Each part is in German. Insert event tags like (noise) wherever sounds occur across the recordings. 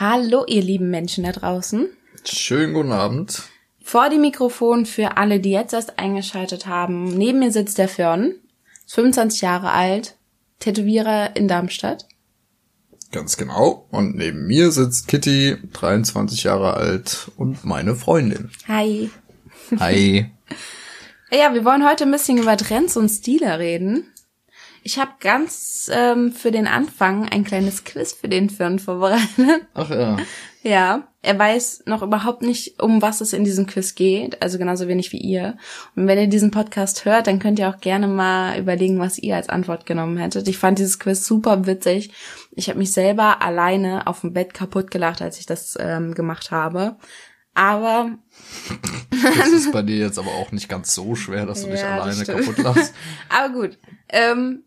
Hallo, ihr lieben Menschen da draußen. Schönen guten Abend. Vor dem Mikrofon für alle, die jetzt erst eingeschaltet haben. Neben mir sitzt der Fern, ist 25 Jahre alt, Tätowierer in Darmstadt. Ganz genau. Und neben mir sitzt Kitty, 23 Jahre alt und meine Freundin. Hi. Hi. (laughs) Ja, wir wollen heute ein bisschen über Trends und Stile reden. Ich habe ganz ähm, für den Anfang ein kleines Quiz für den Fern vorbereitet. Ach ja. Ja, er weiß noch überhaupt nicht, um was es in diesem Quiz geht, also genauso wenig wie ihr. Und wenn ihr diesen Podcast hört, dann könnt ihr auch gerne mal überlegen, was ihr als Antwort genommen hättet. Ich fand dieses Quiz super witzig. Ich habe mich selber alleine auf dem Bett kaputt gelacht, als ich das ähm, gemacht habe. Aber (laughs) Das ist bei dir jetzt aber auch nicht ganz so schwer, dass du dich Ja, das alleine kaputt lachst. (laughs) Aber gut. Ähm,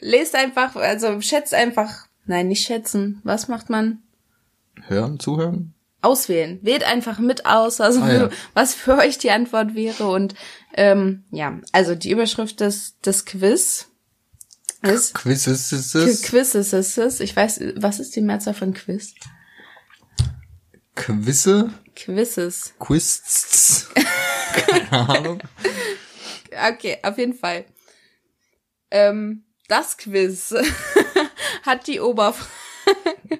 lest einfach, also schätzt einfach. Nein, nicht schätzen. Was macht man? Hören, zuhören? Auswählen. Wählt einfach mit aus, also Ah, ja. (laughs) was für euch die Antwort wäre. Und ähm, ja, also die Überschrift des, des Quiz ist Quiz ist es. Quiz ist es. Ich weiß, was ist die Mehrzahl von Quiz? Quizze? Quizzes. Quiz. (laughs) Keine Ahnung. Okay, auf jeden Fall. Ähm, das Quiz (laughs) hat die Oberfrage.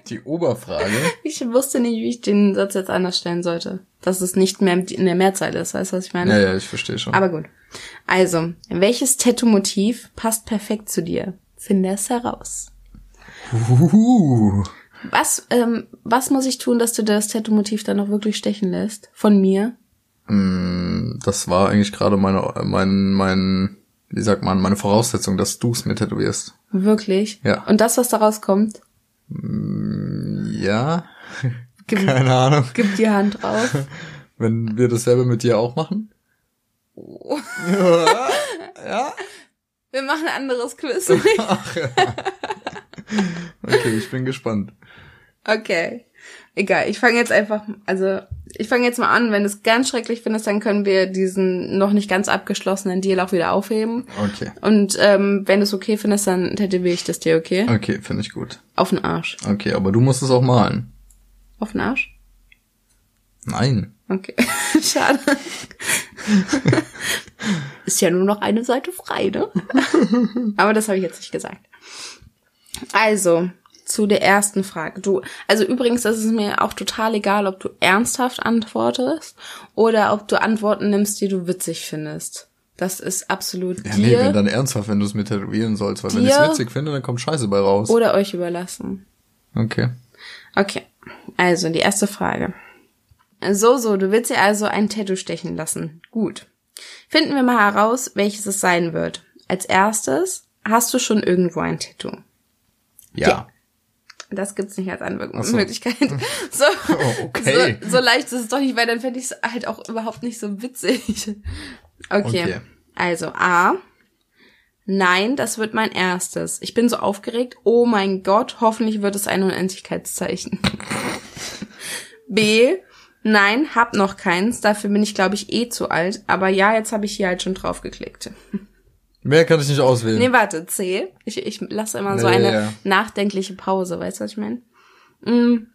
Die Oberfrage. Ich wusste nicht, wie ich den Satz jetzt anders stellen sollte. Dass es nicht mehr in der Mehrzahl ist, weißt du, was ich meine? Ja, ja, ich verstehe schon. Aber gut. Also, welches Tattoo-Motiv passt perfekt zu dir? Finde es heraus. Uhuhu. Was, ähm, was muss ich tun, dass du das Tattoo-Motiv dann auch wirklich stechen lässt? Von mir? Mm, Das war eigentlich gerade meine, mein, mein, wie sagt man, meine Voraussetzung, dass du es mir tätowierst. Wirklich? Ja. Und das, was daraus kommt? Ja? (laughs) Gib, Keine Ahnung. gib die Hand drauf. (laughs) Wenn wir dasselbe mit dir auch machen? Ja. (laughs) ja. Wir machen ein anderes Quiz. Okay, ich bin gespannt. okay. Egal, ich fange jetzt einfach, also ich fange jetzt mal an. Wenn du es ganz schrecklich findest, dann können wir diesen noch nicht ganz abgeschlossenen Deal auch wieder aufheben. Okay. Und ähm, wenn du es okay findest, dann tätowiere ich das dir, okay? Okay, finde ich gut. Auf den Arsch. Okay, aber du musst es auch malen. Auf den Arsch? Nein. Okay. (laughs) Schade. (laughs) Ist ja nur noch eine Seite frei, ne? (laughs) Aber das habe ich jetzt nicht gesagt. Also, zu der ersten Frage. Du, also übrigens, das ist mir auch total egal, ob du ernsthaft antwortest oder ob du Antworten nimmst, die du witzig findest. Das ist absolut Ja, nee, wenn dir dann ernsthaft, wenn du es mir tätowieren sollst, weil wenn ich Dir- es witzig finde, dann kommt Scheiße bei raus. oder euch überlassen. Okay. Okay, also die erste Frage. So, so, du willst dir also ein Tattoo stechen lassen. Gut. Finden wir mal heraus, welches es sein wird. Als erstes, hast du schon irgendwo ein Tattoo? Ja. Ja. Das gibt's nicht als Ach so. Antwortmöglichkeit. (laughs) So, (laughs) Oh, okay. so, so leicht ist es doch nicht, weil dann fände ich es halt auch überhaupt nicht so witzig. (laughs) Okay. Okay. Also A. Nein, das wird mein erstes. Ich bin so aufgeregt. Oh mein Gott, hoffentlich wird es ein Unendlichkeitszeichen. B. Nein, hab noch keins. Dafür bin ich, glaube ich, eh zu alt. Aber ja, jetzt habe ich hier halt schon drauf geklickt. Mehr kann ich nicht auswählen. Nee, warte, C. Ich, ich lasse immer so Nee, eine ja. nachdenkliche Pause, weißt du, was ich meine? Mm,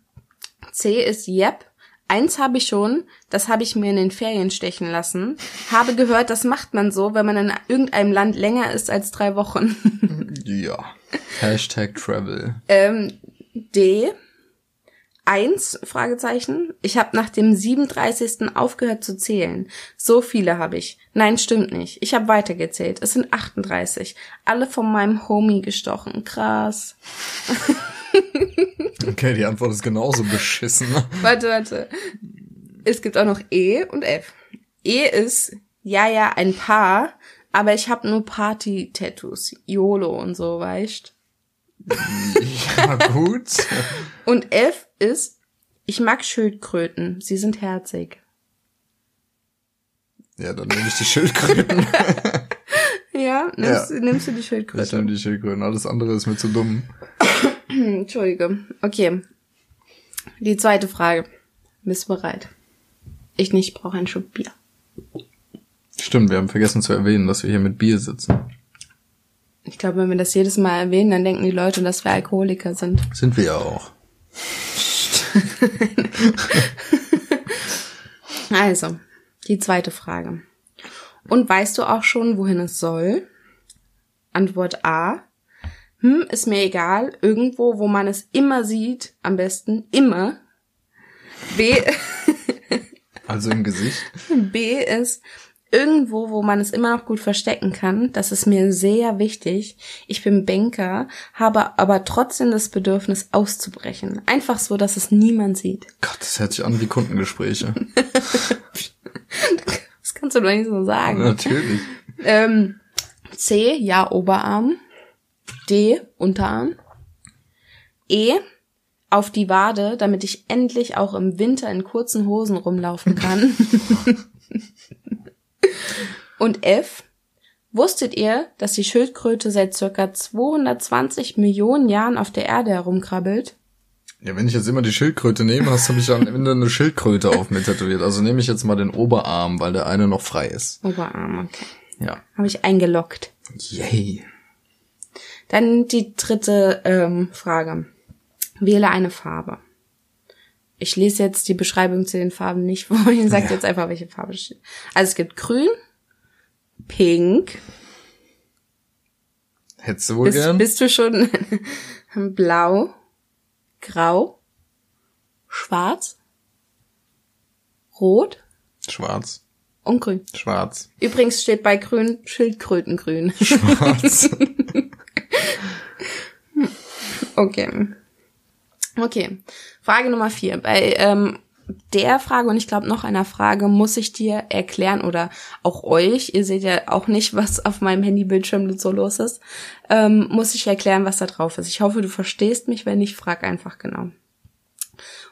C ist Yep. Eins habe ich schon, das habe ich mir in den Ferien stechen lassen. Habe gehört, das macht man so, wenn man in irgendeinem Land länger ist als drei Wochen. (laughs) Ja. Hashtag Travel. ähm, D. Eins, Fragezeichen. Ich habe nach dem 37. aufgehört zu zählen. So viele habe ich. Nein, stimmt nicht. Ich habe weitergezählt. Es sind 38. Alle von meinem Homie gestochen. Krass. (laughs) Okay, die Antwort ist genauso beschissen. Warte, warte. Es gibt auch noch E und F. E ist, ja, ja, ein Paar, aber ich habe nur Party-Tattoos. YOLO und so, weißt ja, gut. Und F ist, ich mag Schildkröten. Sie sind herzig. Ja, dann nehme ich die Schildkröten. (laughs) Ja, nimmst, Ja. nimmst du die Ich Schildkröte? nehme die Schildkröten. Alles andere ist mir zu dumm. (clears throat) Entschuldige. Okay. Die zweite Frage. Bist du bereit? Ich nicht, ich brauche einen Schluck Bier. Stimmt, wir haben vergessen zu erwähnen, dass wir hier mit Bier sitzen. Ich glaube, wenn wir das jedes Mal erwähnen, dann denken die Leute, dass wir Alkoholiker sind. Sind wir ja auch. (laughs) also, die zweite Frage. Und weißt du auch schon, wohin es soll? Antwort A. Hm, ist mir egal. Irgendwo, wo man es immer sieht. Am besten immer. B. (laughs) Also im Gesicht. B ist irgendwo, wo man es immer noch gut verstecken kann. Das ist mir sehr wichtig. Ich bin Banker, habe aber trotzdem das Bedürfnis auszubrechen. Einfach so, dass es niemand sieht. Gott, das hört sich an wie Kundengespräche. (laughs) Das kannst du doch nicht so sagen. Natürlich. Ähm, C, ja, Oberarm. D, Unterarm. E, auf die Wade, damit ich endlich auch im Winter in kurzen Hosen rumlaufen kann. (laughs) (laughs) Und F, wusstet ihr, dass die Schildkröte seit circa 220 Millionen Jahren auf der Erde herumkrabbelt? Ja, wenn ich jetzt immer die Schildkröte nehme, hast du mich am Ende eine Schildkröte auf mir tätowiert. Also nehme ich jetzt mal den Oberarm, weil der eine noch frei ist. Oberarm, okay. Ja. Habe ich eingeloggt. Yay. Dann die dritte ähm, Frage. Wähle eine Farbe. Ich lese jetzt die Beschreibung zu den Farben nicht vor. (laughs) Ich sage Ja. jetzt einfach, welche Farbe es steht. Also es gibt grün, pink. Hättest du wohl Bist, gern? bist du schon (laughs) blau, grau, schwarz, rot Schwarz. und grün. Schwarz. Übrigens steht bei grün Schildkrötengrün. Schwarz. (laughs) Okay. Okay. Frage Nummer vier. Bei ähm, der Frage und ich glaube noch einer Frage muss ich dir erklären oder auch euch, ihr seht ja auch nicht, was auf meinem Handybildschirm so los ist, ähm, muss ich erklären, was da drauf ist. Ich hoffe, du verstehst mich, wenn nicht, frag einfach genau.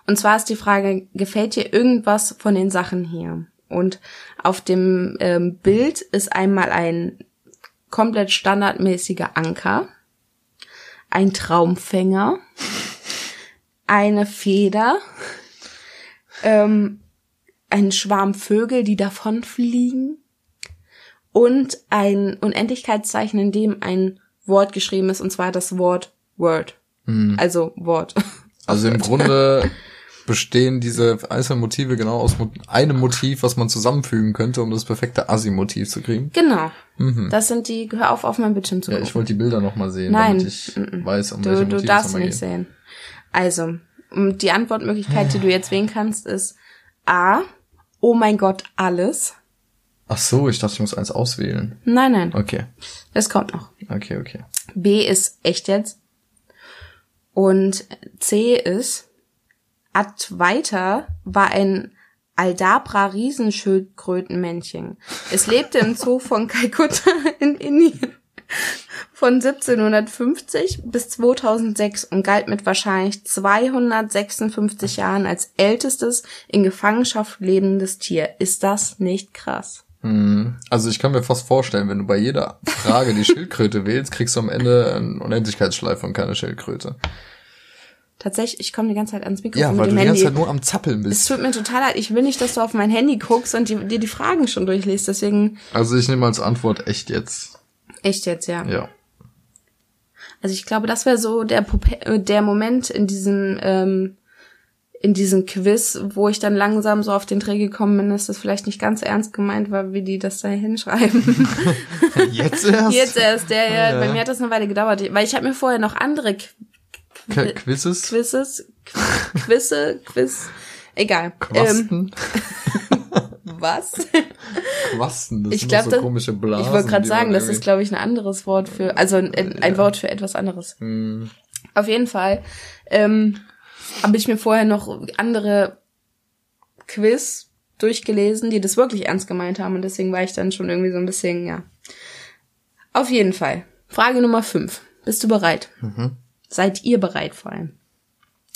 Und zwar ist die Frage, gefällt dir irgendwas von den Sachen hier? Und auf dem ähm, Bild ist einmal ein komplett standardmäßiger Anker, ein Traumfänger, eine Feder, ähm, ein Schwarm Vögel, die davonfliegen und ein Unendlichkeitszeichen, in dem ein Wort geschrieben ist, und zwar das Wort Word. Also Wort. (laughs) Also im Grunde bestehen diese einzelnen Motive genau aus einem Motiv, was man zusammenfügen könnte, um das perfekte Assi-Motiv zu kriegen. Genau. Das sind die, hör auf, auf mein Bildschirm zu Ja, gucken. ich wollte die Bilder nochmal sehen, Nein. damit ich weiß, um Du, welche du Motive es darfst nochmal nicht geht. sehen. Also, m, die Antwortmöglichkeit, die du jetzt wählen kannst, ist A. Oh mein Gott, alles. Ach so, ich dachte, ich muss eins auswählen. Nein, nein, Okay, das kommt noch. okay, okay. B ist echt jetzt. Und C ist Advaita war ein Aldabra Riesenschildkrötenmännchen. Es lebte im Zoo von Kalkutta in Indien von 1750 bis 2006 und galt mit wahrscheinlich 256 Jahren als ältestes in Gefangenschaft lebendes Tier. Ist das nicht krass? Hm, Also ich kann mir fast vorstellen, wenn du bei jeder Frage die (laughs) Schildkröte wählst, kriegst du am Ende einen Unendlichkeitsschleife und keine Schildkröte. Tatsächlich, ich komme die ganze Zeit ans Mikrofon Ja, weil du die ganze Handy. Zeit nur am Zappeln Es bist. tut mir total leid. Ich will nicht, dass du auf mein Handy guckst und dir die Fragen schon durchliest. Deswegen Also ich nehme als Antwort echt jetzt. Echt jetzt, ja. Ja. Also ich glaube, das wäre so der, äh, der Moment in diesem, ähm, in diesem Quiz, wo ich dann langsam so auf den Dreh gekommen bin, dass das vielleicht nicht ganz ernst gemeint war, wie die das da hinschreiben. (laughs) Jetzt erst? Jetzt erst, der, ja, Ja. bei mir hat das eine Weile gedauert, weil ich habe mir vorher noch andere Qu Qu- Quizzes? Quizzes, Qu- Quizze, Quiz, egal. Ähm, Quasten? (laughs) was? (laughs) Quasten, das Ich doch so das- komische Blasen. Ich wollte gerade sagen, das ist, glaube ich, ein anderes Wort für, also ein, ein Wort für etwas anderes. Hm, Auf jeden Fall ähm, habe ich mir vorher noch andere Quiz durchgelesen, die das wirklich ernst gemeint haben und deswegen war ich dann schon irgendwie so ein bisschen, ja. Auf jeden Fall. Frage Nummer fünf. Bist du bereit? Seid ihr bereit vor allem?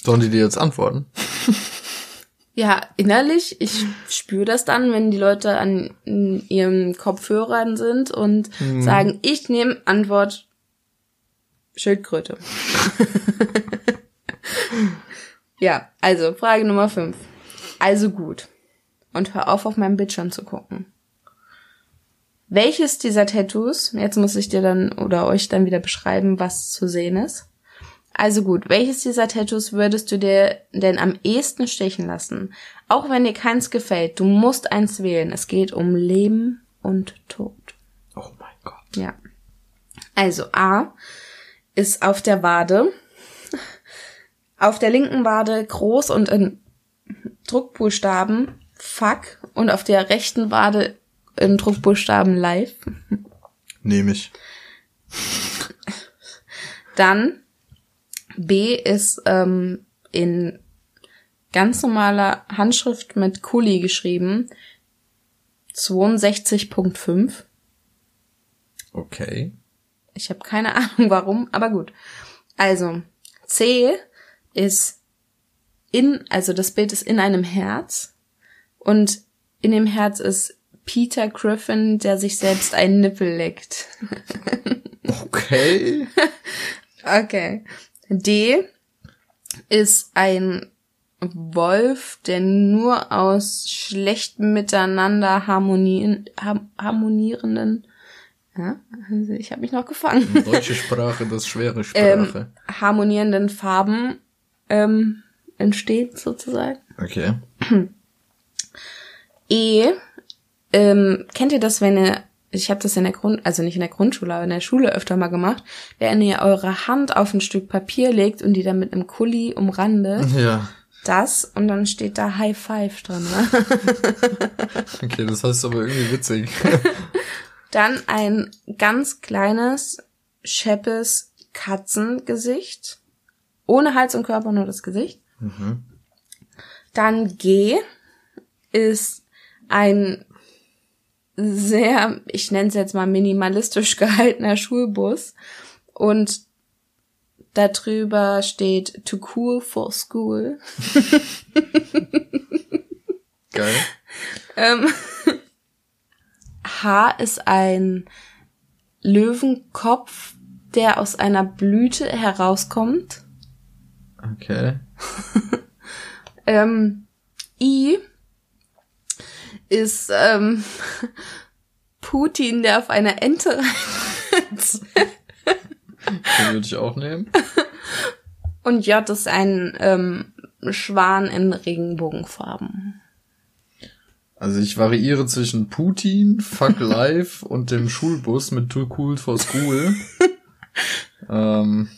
Sollen die dir jetzt antworten? Ja, innerlich, ich spüre das dann, wenn die Leute an ihren Kopfhörern sind und sagen, ich nehme Antwort Schildkröte. (laughs) ja, also Frage Nummer 5. Also gut. Und hör auf, auf meinem Bildschirm zu gucken. Welches dieser Tattoos, jetzt muss ich dir dann oder euch dann wieder beschreiben, was zu sehen ist. Also gut, welches dieser Tattoos würdest du dir denn am ehesten stechen lassen? Auch wenn dir keins gefällt, du musst eins wählen. Es geht um Leben und Tod. Oh mein Gott. Ja. Also A ist auf der Wade. Auf der linken Wade groß und in Druckbuchstaben Fuck und auf der rechten Wade in Druckbuchstaben Live. Nehme ich. Dann B ist ähm, in ganz normaler Handschrift mit Kuli geschrieben. 62.5. Okay. Ich habe keine (laughs) Ahnung warum, aber gut. Also, C ist in, also das Bild ist in einem Herz und in dem Herz ist Peter Griffin, der sich selbst einen Nippel leckt. (laughs) Okay. Okay. D ist ein Wolf, der nur aus schlecht miteinander harmonien, har- harmonierenden, ja, ich habe mich noch gefangen, Deutsche Sprache, das schwere (laughs) ähm, Sprache. harmonierenden Farben ähm, entsteht sozusagen. Okay. E, ähm, kennt ihr das, wenn ihr, ich habe das in der Grund, also nicht in der Grundschule, aber in der Schule öfter mal gemacht, wenn ihr eure Hand auf ein Stück Papier legt und die dann mit einem Kuli umrandet, Ja. das und dann steht da High Five dran. Ne? (laughs) Okay, das heißt aber irgendwie witzig. (laughs) Dann ein ganz kleines, scheppes Katzengesicht. Ohne Hals und Körper, nur das Gesicht. Dann G ist ein sehr, ich nenne es jetzt mal minimalistisch (laughs) gehaltener Schulbus. Und darüber steht Too Cool for School. (laughs) Geil. Ähm, H ist ein Löwenkopf, der aus einer Blüte herauskommt. Okay. (laughs) Ähm, I ist ähm, (laughs) Putin, der auf einer Ente reitet. Den würde ich auch nehmen. Und J ist ein ähm, Schwan in Regenbogenfarben. Also ich variiere zwischen Putin, Fuck Life (laughs) und dem Schulbus mit Too Cool for School. (laughs) ähm,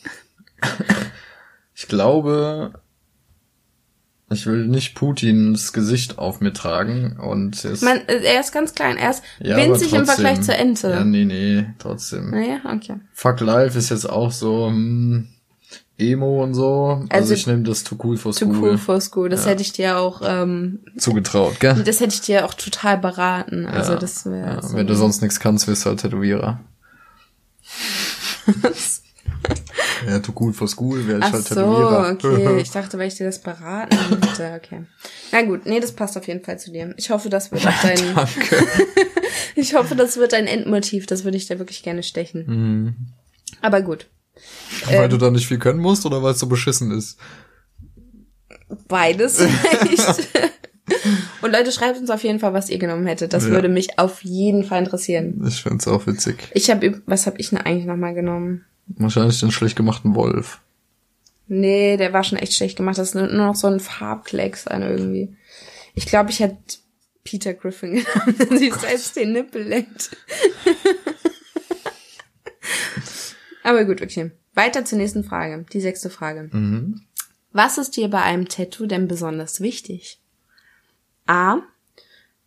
ich glaube, ich will nicht Putins Gesicht auf mir tragen und es, Man, er ist ganz klein, er ist ja, winzig im. Vergleich zur Ente. Ja, nee, nee, trotzdem. Naja, okay. Fuck Life ist jetzt auch so hm, Emo und so. Also, Also, ich nehme das Too Cool for Too School cool for school. Das Ja. hätte ich dir auch, ähm, zugetraut, gell? das hätte ich dir auch total beraten. Also Ja, das wäre ja, so. Wenn du sonst nichts kannst, wirst du halt Tätowierer. (laughs) (laughs) ja, Too Cool for School wäre ich Ach halt so, Tätowierer. okay. (laughs) Ich dachte, weil ich dir das beraten hätte. Okay. Na gut, nee, das passt auf jeden Fall zu dir. Ich hoffe, das wird auch dein, (laughs) Danke. (laughs) ich hoffe, das wird dein Endmotiv. Das würde ich dir wirklich gerne stechen. Mhm. Aber gut. Weil Ähm. du da nicht viel können musst oder weil es so beschissen ist? Beides vielleicht. Und Leute, schreibt uns auf jeden Fall, was ihr genommen hättet. Das Ja. würde mich auf jeden Fall interessieren. Ich find's auch witzig. Ich habe, was habe ich denn eigentlich nochmal genommen? Wahrscheinlich den schlecht gemachten Wolf. Nee, der war schon echt schlecht gemacht. Das ist nur noch so ein Farbklecks an irgendwie. Ich glaube, ich hätte Peter Griffin (laughs) genommen, der sich selbst den Nippel leckt. Aber gut, okay. Weiter zur nächsten Frage. Die sechste Frage. Mhm. Was ist dir bei einem Tattoo denn besonders wichtig? A.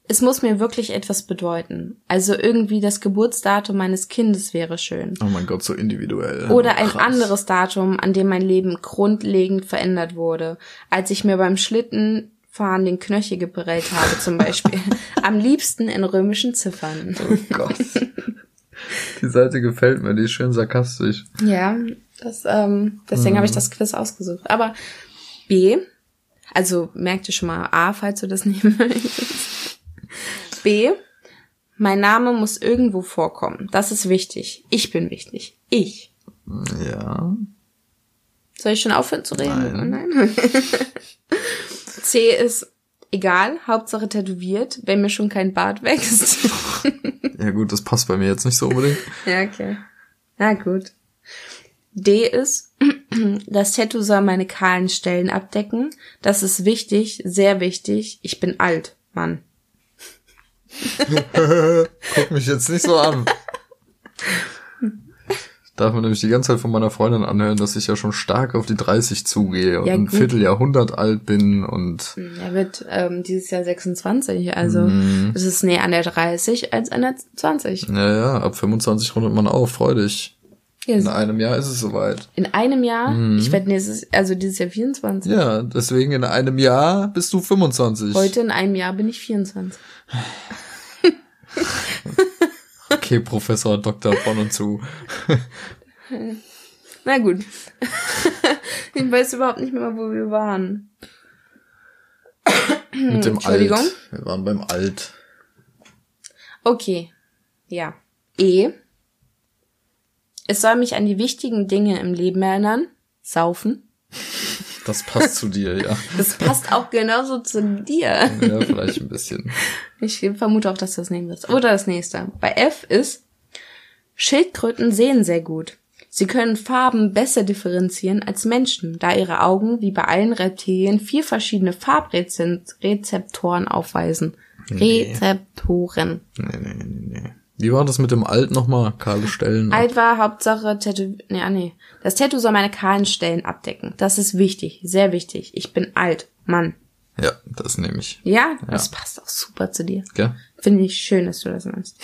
Es muss mir wirklich etwas bedeuten. Also irgendwie das Geburtsdatum meines Kindes wäre schön. Oh mein Gott, so individuell. Oder ein Krass. anderes Datum, an dem mein Leben grundlegend verändert wurde, als ich mir beim Schlittenfahren den Knöchel geprellt habe zum Beispiel. (laughs) Am liebsten in römischen Ziffern. Oh Gott. Die Seite gefällt mir, die ist schön sarkastisch. Ja, das, ähm, deswegen habe ich das Quiz ausgesucht. Aber B, also merkt ihr schon mal A, falls du das nehmen (laughs) möchtest. B, mein Name muss irgendwo vorkommen. Das ist wichtig. Ich bin wichtig. Ich. Ja. Soll ich schon aufhören zu reden? Nein. Nein. (laughs) C ist egal, Hauptsache tätowiert, wenn mir schon kein Bart wächst. (laughs) Ja gut, das passt bei mir jetzt nicht so unbedingt. (laughs) ja, okay. Na gut. D ist (clears throat) Das Tattoo soll meine kahlen Stellen abdecken. Das ist wichtig, sehr wichtig. Ich bin alt, Mann. (laughs) Guck mich jetzt nicht so an. Darf man nämlich die ganze Zeit von meiner Freundin anhören, dass ich ja schon stark auf die 30 zugehe und Ja, ein. Vierteljahrhundert alt bin und Er wird ähm, dieses Jahr 26, also Mhm. es ist näher an der 30 als an der 20. naja, ab 25 rundet man auf, freu dich. Ja, In einem Jahr ist es soweit. in einem Jahr, Mhm. ich werde nächstes, also dieses Jahr 24. Ja, deswegen in einem Jahr bist du 25. Heute in einem Jahr bin ich 24. (laughs) Okay, Professor Dr. von und zu. (laughs) Na gut. (laughs) ich weiß überhaupt nicht mehr, wo wir waren. Mit dem (clears throat) Entschuldigung. Alt. Wir waren beim Alt. Okay. Ja. E. Es soll mich an die wichtigen Dinge im Leben erinnern. Saufen. Das passt zu dir, ja. (laughs) Das passt auch genauso zu dir. Ja, vielleicht ein bisschen. Ich vermute auch, dass du das nehmen wirst. Oder das nächste. Bei F ist, Schildkröten sehen sehr gut. Sie können Farben besser differenzieren als Menschen, da ihre Augen wie bei allen Reptilien vier verschiedene Farbrezeptoren aufweisen. Rezeptoren. Nee, nee, nee, nee. Wie war das mit dem Alt nochmal? Kahle Stellen? Alt war Hauptsache Tattoo. Nee, ah, nee. Das Tattoo soll meine kahlen Stellen abdecken. Das ist wichtig, sehr wichtig. Ich bin alt, Mann. Ja, das nehme ich. Ja, das passt auch super zu dir. Gell? Finde ich schön, dass du das meinst.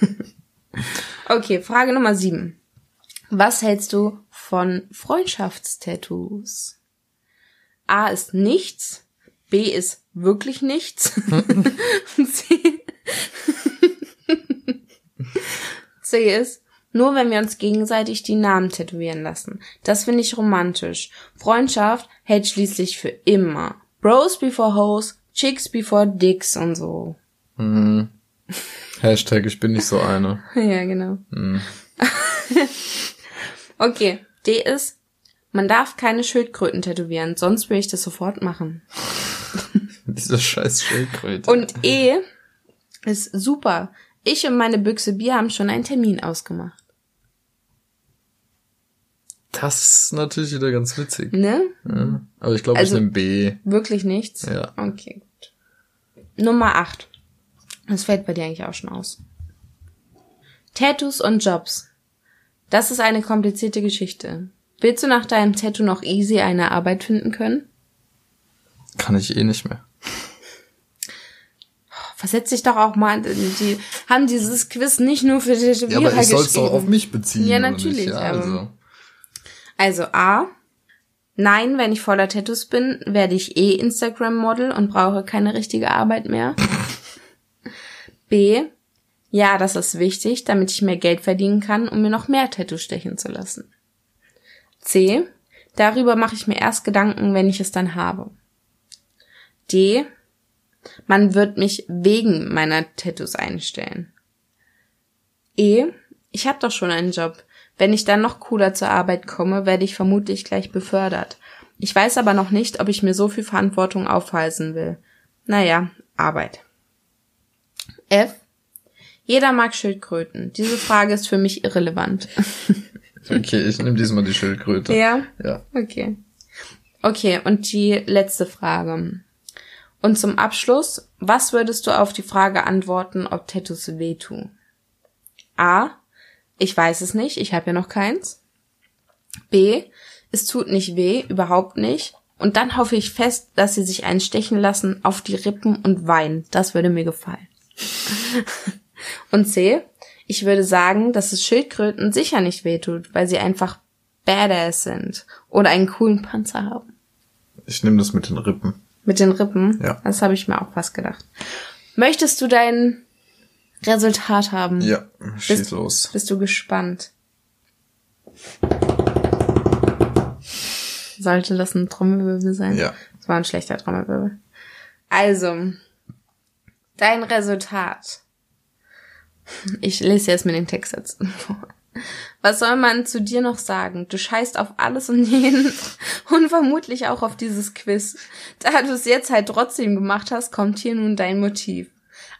(laughs) okay, Frage Nummer sieben. Was hältst du von Freundschaftstattoos? A ist nichts, B ist wirklich nichts, (laughs) C, C ist nur wenn wir uns gegenseitig die Namen tätowieren lassen. Das finde ich romantisch. Freundschaft hält schließlich für immer. Bros before hoes, Chicks before dicks und so. Hm. Hashtag, ich bin nicht so eine. (laughs) Ja, genau. (laughs) okay, D ist, man darf keine Schildkröten tätowieren, sonst will ich das sofort machen. (laughs) Diese scheiß Schildkröte. Und E ist super. Ich und meine Büchse Bier haben schon einen Termin ausgemacht. das ist natürlich wieder ganz witzig. Ne? Ja. Aber ich glaube, Also- ich nehme B. Wirklich nichts? Ja. Okay, gut. Nummer 8. Das fällt bei dir eigentlich auch schon aus. Tattoos und Jobs. Das ist eine komplizierte Geschichte. Willst du nach deinem Tattoo noch easy eine Arbeit finden können? Kann ich eh nicht mehr. Versetz dich doch auch mal, die haben dieses Quiz nicht nur für die Ja, Tätowierer aber ich es doch geschrieben. auf mich beziehen. Ja, natürlich? Ja, aber- also. Also A. Nein, wenn ich voller Tattoos bin, werde ich eh Instagram-Model und brauche keine richtige Arbeit mehr. B. Ja, das ist wichtig, damit ich mehr Geld verdienen kann, um mir noch mehr Tattoos stechen zu lassen. C. Darüber mache ich mir erst Gedanken, wenn ich es dann habe. D. Man wird mich wegen meiner Tattoos einstellen. E. Ich habe doch schon einen Job. Wenn ich dann noch cooler zur Arbeit komme, werde ich vermutlich gleich befördert. Ich weiß aber noch nicht, ob ich mir so viel Verantwortung aufhalsen will. Naja, Arbeit. F. Jeder mag Schildkröten. Diese Frage ist für mich irrelevant. (laughs) Okay, ich nehme diesmal die Schildkröte. ja? Ja. Okay. Okay, und die letzte Frage. Und zum Abschluss, was würdest du auf die Frage antworten, ob Tattoos wehtun? A. Ich weiß es nicht, ich habe ja noch keins. B. Es tut nicht weh, überhaupt nicht. Und dann hoffe ich fest, dass sie sich einen stechen lassen auf die Rippen und weinen. Das würde mir gefallen. (laughs) und C. Ich würde sagen, dass es Schildkröten sicher nicht wehtut, weil sie einfach badass sind oder einen coolen Panzer haben. Ich nehme das mit den Rippen. Mit den Rippen? Ja. Das habe ich mir auch fast gedacht. Möchtest du dein Resultat haben? Ja, schieß Bist- los. Bist du gespannt? Sollte das ein Trommelwirbel sein? Ja. Das war ein schlechter Trommelwirbel. Also, dein Resultat. Ich lese jetzt mit den Textsätzen vor. Was soll man zu dir noch sagen? Du scheißt auf alles und jeden (laughs) und vermutlich auch auf dieses Quiz. Da du es jetzt halt trotzdem gemacht hast, kommt hier nun dein Motiv.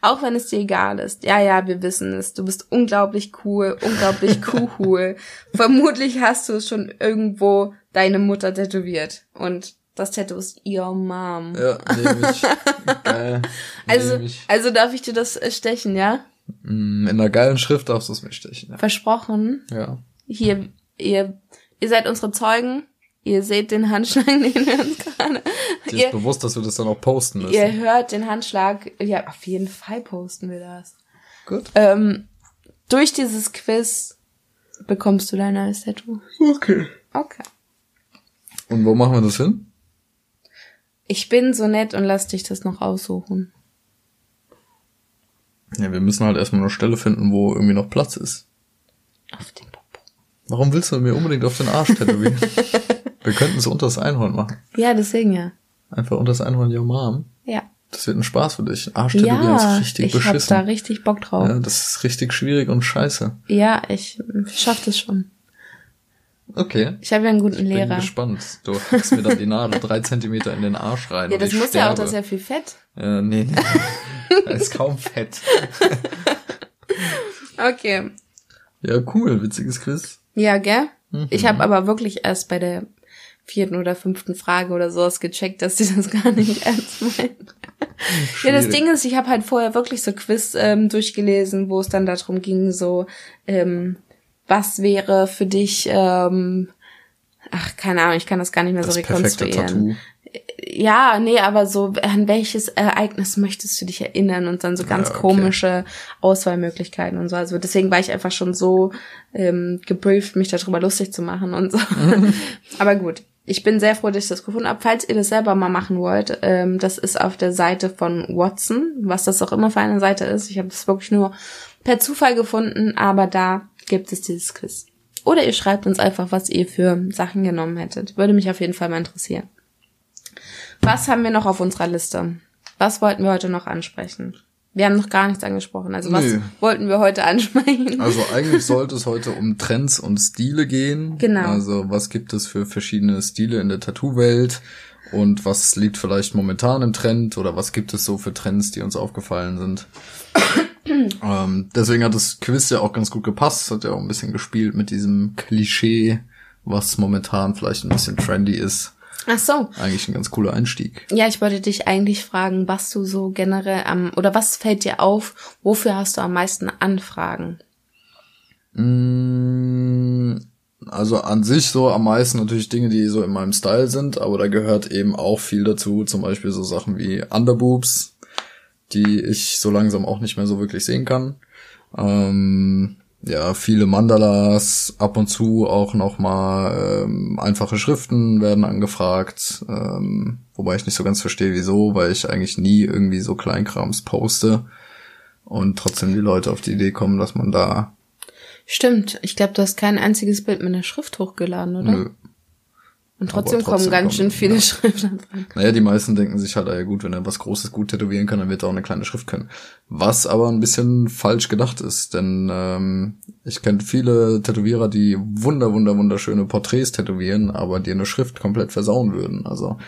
Auch wenn es dir egal ist. Ja, ja, wir wissen es. Du bist unglaublich cool, unglaublich (laughs) cool. Vermutlich hast du es schon irgendwo deine Mutter tätowiert. Und das Tattoo ist Your Mom. Ja, nehme ich. (laughs) Geil. Also, Nehm ich. also darf ich dir das äh, stechen, ja? Mm, In einer geilen Schrift darfst du es mir stechen. Ja. Versprochen. ja. Hier, ihr, ihr seid unsere Zeugen. Ihr seht den Handschlag, (laughs) den wir uns gerade. Dir ist Ihr, bewusst, dass wir das dann auch posten müssen. ihr hört den Handschlag. Ja, auf jeden Fall posten wir das. Gut. Ähm, durch dieses Quiz bekommst du dein neues Tattoo. Okay. Okay. Und wo machen wir das hin? Ich bin so nett und lass dich das noch aussuchen. Ja, wir müssen halt erstmal eine Stelle finden, wo irgendwie noch Platz ist. Auf den Popo. Warum willst du mir unbedingt auf den Arsch tätowieren? (laughs) wir könnten es unter das Einhorn machen. Ja, deswegen ja. Einfach unter das Einhorn Your Mom. Ja. Das wird ein Spaß für dich. Arsch tätowieren Ja, ist richtig ich hab beschissen. da richtig Bock drauf. ja, das ist richtig schwierig und scheiße. Ja, ich schaff das schon. Okay. Ich habe ja einen guten Bin Lehrer. gespannt. Du hackst mir dann die Nadel drei Zentimeter in den Arsch rein. Ja, das ich muss ja auch, sterbe. das ist ja viel Fett. Ja, nee, nee. (laughs) da ist kaum Fett. (laughs) Okay. Ja, cool. Witziges Quiz. Ja, gell? Mhm. Ich habe aber wirklich erst bei der vierten oder fünften Frage oder sowas gecheckt, dass die (laughs) das gar nicht ernst meinen. Ja, das. Ding ist, ich habe halt vorher wirklich so Quiz ähm, durchgelesen, wo es dann darum ging, so, ähm, was wäre für dich, ähm, ach, keine Ahnung, ich kann das gar nicht mehr das so rekonstruieren. Tattoo. Ja, nee, aber so, an welches Ereignis möchtest du dich erinnern und dann so ganz Ja, okay. komische Auswahlmöglichkeiten und so. Also deswegen war ich einfach schon so ähm, gebrieft, mich darüber lustig zu machen und so. (laughs) aber gut. Ich bin sehr froh, dass ich das gefunden habe. Falls ihr das selber mal machen wollt, ähm, das ist auf der Seite von Watson, was das auch immer für eine Seite ist. Ich habe das wirklich nur per Zufall gefunden, aber da gibt es dieses Quiz. Oder ihr schreibt uns einfach, was ihr für Sachen genommen hättet. Würde mich auf jeden Fall mal interessieren. Was haben wir noch auf unserer Liste? Was wollten wir heute noch ansprechen? Wir haben noch gar nichts angesprochen. Also was Nee. wollten wir heute ansprechen? Also (laughs) eigentlich sollte es heute um Trends und Stile gehen. Genau. Also was gibt es für verschiedene Stile in der Tattoo-Welt und was liegt vielleicht momentan im Trend oder was gibt es so für Trends, die uns aufgefallen sind. (coughs) (clears throat) ähm, deswegen hat das Quiz ja auch ganz gut gepasst, hat ja auch ein bisschen gespielt mit diesem Klischee, was momentan vielleicht ein bisschen trendy ist. Ach so. Eigentlich ein ganz cooler Einstieg. Ja, ich wollte dich eigentlich fragen, was du so generell am, oder was fällt dir auf? Wofür hast du am meisten Anfragen? Mm, Also an sich so am meisten natürlich Dinge, die so in meinem Style sind, aber da gehört eben auch viel dazu, zum Beispiel so Sachen wie Underboobs, die ich so langsam auch nicht mehr so wirklich sehen kann. Ähm, ja, viele Mandalas, ab und zu auch nochmal ähm, einfache Schriften werden angefragt, ähm, wobei ich nicht so ganz verstehe, wieso, weil ich eigentlich nie irgendwie so Kleinkrams poste und trotzdem die Leute auf die Idee kommen, dass man da Stimmt, ich glaube, du hast kein einziges Bild mit einer Schrift hochgeladen, oder? Nö. Und trotzdem, trotzdem kommen ganz schön viele ja. Schriftanfragen. Naja, die meisten denken sich halt, ah ja gut, wenn er was Großes gut tätowieren kann, dann wird er auch eine kleine Schrift können. Was aber ein bisschen falsch gedacht ist, denn ähm, ich kenne viele Tätowierer, die wunder, wunder, wunderschöne Porträts tätowieren, aber dir eine Schrift komplett versauen würden. Also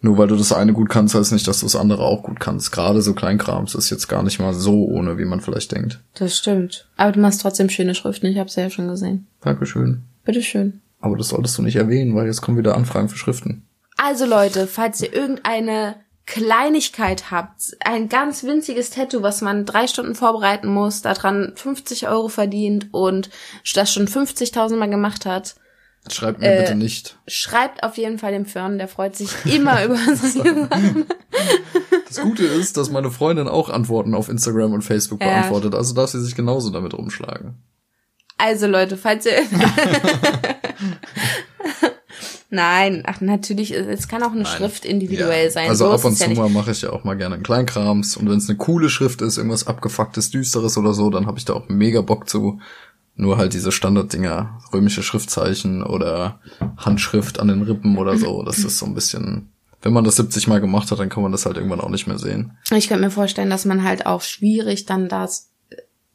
nur weil du das eine gut kannst, heißt nicht, dass du das andere auch gut kannst. Gerade so Kleinkrams ist jetzt gar nicht mal so ohne, wie man vielleicht denkt. Das stimmt. Aber du machst trotzdem schöne Schriften, ich habe ja schon gesehen. Dankeschön. Bitteschön. Aber das solltest du nicht erwähnen, weil jetzt kommen wieder Anfragen für Schriften. Also Leute, falls ihr irgendeine Kleinigkeit habt, ein ganz winziges Tattoo, was man drei Stunden vorbereiten muss, daran 50 Euro verdient und das schon 50.000 Mal gemacht hat, Schreib mir Äh, bitte nicht. schreibt auf jeden Fall dem Fern, der freut sich immer (laughs) über solche Sachen. Das Gute ist, dass meine Freundin auch Antworten auf Instagram und Facebook Ja. beantwortet, also darf sie sich genauso damit rumschlagen. Also Leute, falls ihr... (laughs) (laughs) Nein, ach natürlich, es kann auch eine Schrift individuell Ja, sein. Also so ab und ja zu nicht. mal mache ich ja auch mal gerne einen Kleinkrams und wenn es eine coole Schrift ist, irgendwas abgefucktes, düsteres oder so, dann habe ich da auch mega Bock zu. Nur halt diese Standarddinger, römische Schriftzeichen oder Handschrift an den Rippen oder so, das ist so ein bisschen, wenn man das 70 Mal gemacht hat, dann kann man das halt irgendwann auch nicht mehr sehen. Ich könnte mir vorstellen, dass man halt auch schwierig dann das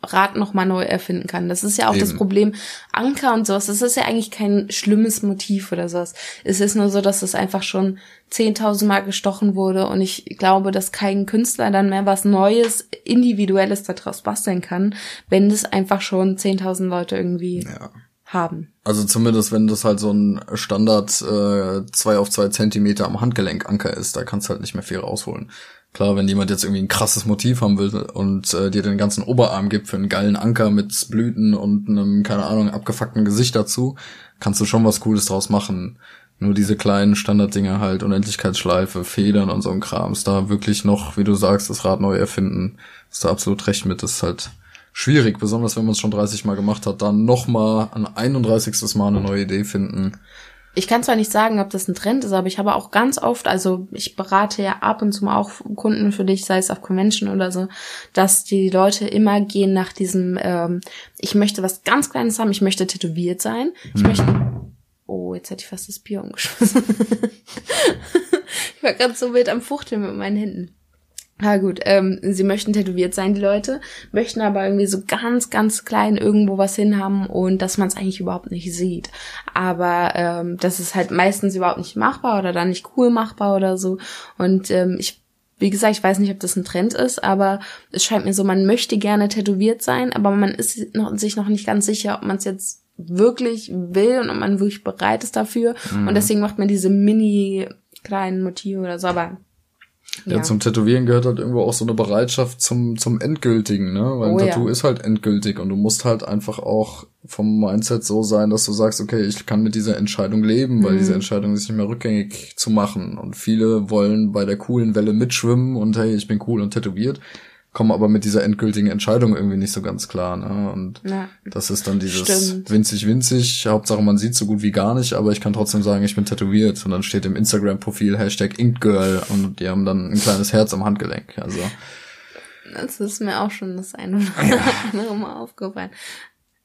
Rad noch mal neu erfinden kann. Das ist ja auch Eben. das Problem. Anker und sowas, das ist ja eigentlich kein schlimmes Motiv oder sowas. Es ist nur so, dass es einfach schon 10.000 Mal gestochen wurde und ich glaube, dass kein Künstler dann mehr was Neues, Individuelles daraus basteln kann, wenn das einfach schon 10.000 Leute irgendwie ja. haben. Also zumindest, wenn das halt so ein Standard äh, zwei auf zwei Zentimeter am Handgelenkanker ist, da kannst du halt nicht mehr viel rausholen. Klar, wenn jemand jetzt irgendwie ein krasses Motiv haben will und äh, dir den ganzen Oberarm gibt für einen geilen Anker mit Blüten und einem, keine Ahnung, abgefuckten Gesicht dazu, kannst du schon was Cooles draus machen. Nur diese kleinen Standarddinger halt, Unendlichkeitsschleife, Federn und so ein Krams, da wirklich noch, wie du sagst, das Rad neu erfinden, ist da absolut recht mit, ist halt schwierig, besonders wenn man es schon 30 Mal gemacht hat, dann nochmal an 31. Mal eine neue Idee finden ich kann zwar nicht sagen, ob das ein Trend ist, aber ich habe auch ganz oft, also ich berate ja ab und zu mal auch Kunden für dich, sei es auf Convention oder so, dass die Leute immer gehen nach diesem, ähm, ich möchte was ganz Kleines haben, ich möchte tätowiert sein, ich mhm. möchte, oh, jetzt hätte ich fast das Bier umgeschossen. (laughs) ich war gerade so wild am Fuchteln mit meinen Händen. Ja gut, ähm, sie möchten tätowiert sein, die Leute, möchten aber irgendwie so ganz, ganz klein irgendwo was hinhaben und dass man es eigentlich überhaupt nicht sieht. Aber ähm, das ist halt meistens überhaupt nicht machbar oder dann nicht cool machbar oder so. Und ähm, ich, wie gesagt, ich weiß nicht, ob das ein Trend ist, aber es scheint mir so, man möchte gerne tätowiert sein, aber man ist noch, sich noch nicht ganz sicher, ob man es jetzt wirklich will und ob man wirklich bereit ist dafür. Mhm. Und deswegen macht man diese mini kleinen Motive oder so, aber ja, ja, zum Tätowieren gehört halt irgendwo auch so eine Bereitschaft zum, zum Endgültigen, ne? Weil oh, ein Tattoo ja. ist halt endgültig und du musst halt einfach auch vom Mindset so sein, dass du sagst, okay, ich kann mit dieser Entscheidung leben, weil mhm. diese Entscheidung ist nicht mehr rückgängig zu machen. Und viele wollen bei der coolen Welle mitschwimmen und hey, ich bin cool und tätowiert kommen aber mit dieser endgültigen Entscheidung irgendwie nicht so ganz klar. Ne? Und ja, das ist dann dieses stimmt. winzig, winzig. Hauptsache man sieht so gut wie gar nicht, aber ich kann trotzdem sagen, ich bin tätowiert. Und dann steht im Instagram-Profil Hashtag Inkgirl und die haben dann ein kleines Herz am Handgelenk. Also das ist mir auch schon das eine oder andere Mal aufgefallen.